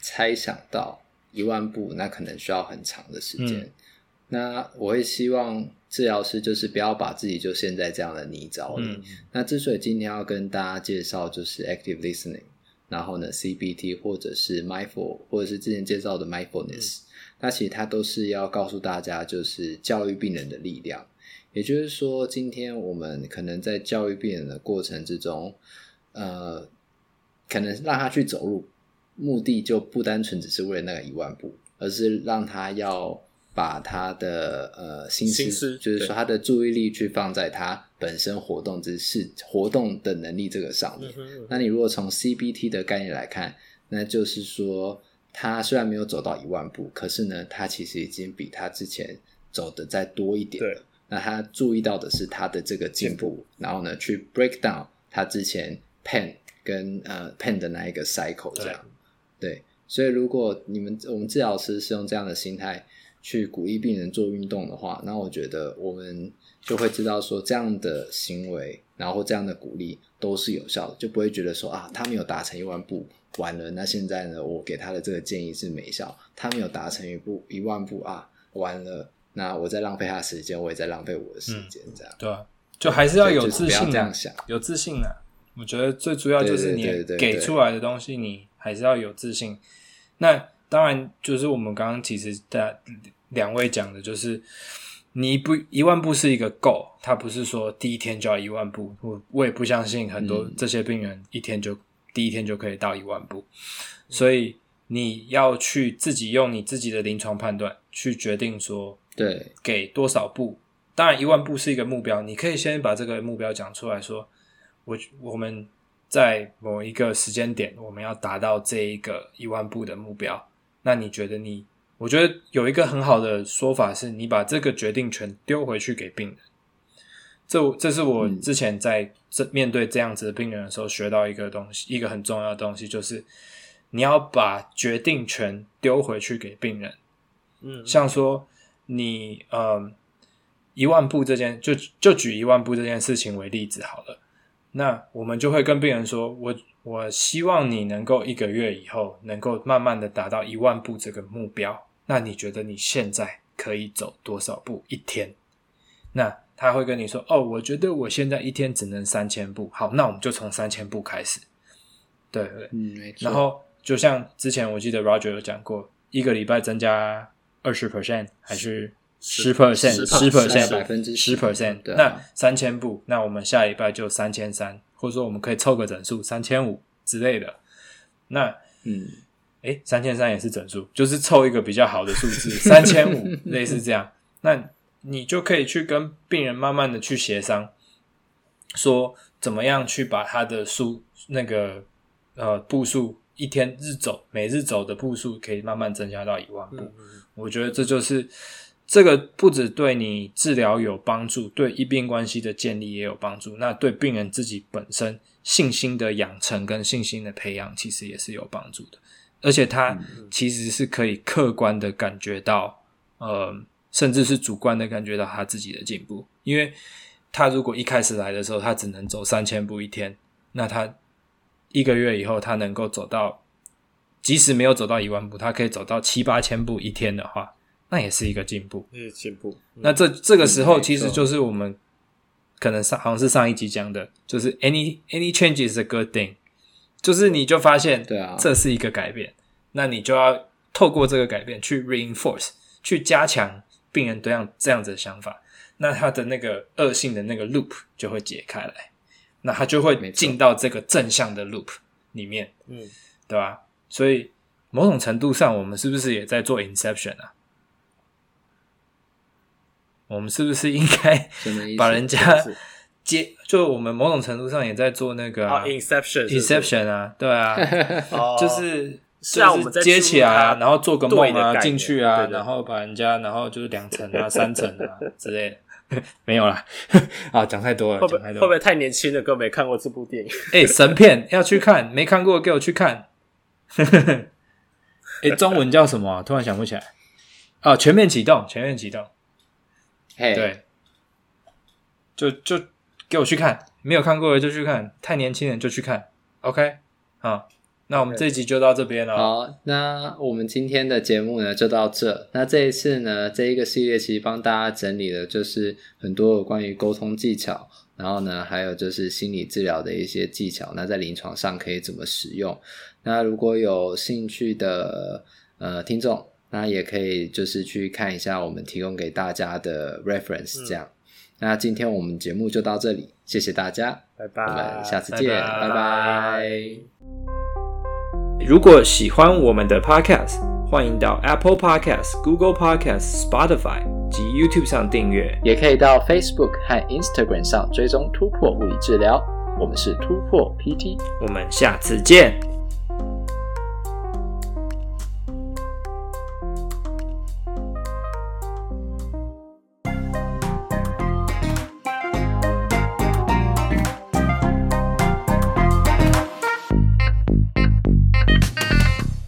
猜想到一万步，那可能需要很长的时间。嗯那我会希望治疗师就是不要把自己就陷在这样的泥沼里。嗯、那之所以今天要跟大家介绍就是 active listening，然后呢 CBT 或者是 mindful，或者是之前介绍的 mindfulness，、嗯、那其实它都是要告诉大家就是教育病人的力量。也就是说，今天我们可能在教育病人的过程之中，呃，可能让他去走路，目的就不单纯只是为了那个一万步，而是让他要。把他的呃心思，心思就是说他的注意力去放在他本身活动之事、活动的能力这个上面。嗯嗯、那你如果从 CBT 的概念来看，那就是说他虽然没有走到一万步，可是呢，他其实已经比他之前走的再多一点了。对那他注意到的是他的这个进步，步然后呢，去 break down 他之前 pain 跟呃 pain 的那一个 cycle 这样。对，对，所以如果你们我们治疗师是用这样的心态。去鼓励病人做运动的话，那我觉得我们就会知道说，这样的行为，然后这样的鼓励都是有效的，就不会觉得说啊，他没有达成一万步，完了，那现在呢，我给他的这个建议是没效，他没有达成一步一万步啊，完了，那我在浪费他的时间，我也在浪费我的时间，这样、嗯、对、啊，就还是要有自信，这样想，有自信啊，我觉得最主要就是你给出来的东西，你还是要有自信。那当然，就是我们刚刚其实在。两位讲的就是，你不一万步是一个 goal，他不是说第一天就要一万步。我我也不相信很多这些病人一天就、嗯、第一天就可以到一万步，所以你要去自己用你自己的临床判断去决定说，对，给多少步。当然一万步是一个目标，你可以先把这个目标讲出来说，我我们在某一个时间点我们要达到这一个一万步的目标，那你觉得你？我觉得有一个很好的说法是，你把这个决定权丢回去给病人。这这是我之前在这面对这样子的病人的时候学到一个东西，一个很重要的东西，就是你要把决定权丢回去给病人。嗯，像说你呃一万步这件，就就举一万步这件事情为例子好了。那我们就会跟病人说，我。我希望你能够一个月以后能够慢慢的达到一万步这个目标。那你觉得你现在可以走多少步一天？那他会跟你说：“哦，我觉得我现在一天只能三千步。”好，那我们就从三千步开始。对对，嗯，没错。然后就像之前我记得 Roger 有讲过，一个礼拜增加二十 percent 还是十 percent？十 percent 百分之十 percent。那三千步，那我们下礼拜就三千三。或者说，我们可以凑个整数三千五之类的。那，嗯，诶，三千三也是整数，就是凑一个比较好的数字，三千五类似这样。那你就可以去跟病人慢慢的去协商，说怎么样去把他的数那个呃步数一天日走每日走的步数可以慢慢增加到一万步。嗯嗯，我觉得这就是这个不止对你治疗有帮助，对医病关系的建立也有帮助。那对病人自己本身信心的养成跟信心的培养，其实也是有帮助的。而且他其实是可以客观的感觉到，呃，甚至是主观的感觉到他自己的进步。因为他如果一开始来的时候，他只能走三千步一天，那他一个月以后，他能够走到，即使没有走到一万步，他可以走到七八千步一天的话，那也是一个进步。是进步。那这这个时候，其实就是我们可能上好像是上一集讲的，就是 any any change is a good thing。就是你就发现，对啊，这是一个改变，那你就要透过这个改变去 reinforce，去加强病人这样这样子的想法，那他的那个恶性的那个 loop 就会解开来，那他就会进到这个正向的 loop 里面，嗯，对吧？所以某种程度上，我们是不是也在做 inception 啊？我们是不是应该 把人家？接就我们某种程度上也在做那个啊 inception，inception 啊，对啊，就是是啊，我们接起来啊，然后做个梦啊，进去啊，然后把人家，然后就是两层啊、三层啊之类的，没有啦，啊，讲太多了，会不会会不会太年轻的哥没看过这部电影？哎，神片要去看，没看过给我去看。哎，中文叫什么？突然想不起来。啊，全面启动，全面启动。哎，对，就就。给我去看，没有看过的就去看，太年轻人就去看。OK，好，那我们这一集就到这边了。好，那我们今天的节目呢就到这。那这一次呢，这一个系列其实帮大家整理的就是很多有关于沟通技巧，然后呢，还有就是心理治疗的一些技巧。那在临床上可以怎么使用？那如果有兴趣的呃听众，那也可以就是去看一下我们提供给大家的 reference，这样。嗯那今天我们节目就到这里，谢谢大家，拜拜，我们下次见，拜拜。拜拜。如果喜欢我们的 Podcast，欢迎到 Apple Podcast、Google Podcast、Spotify 及 YouTube 上订阅，也可以到 Facebook 和 Instagram 上追踪突破物理治疗。我们是突破 PT，我们下次见。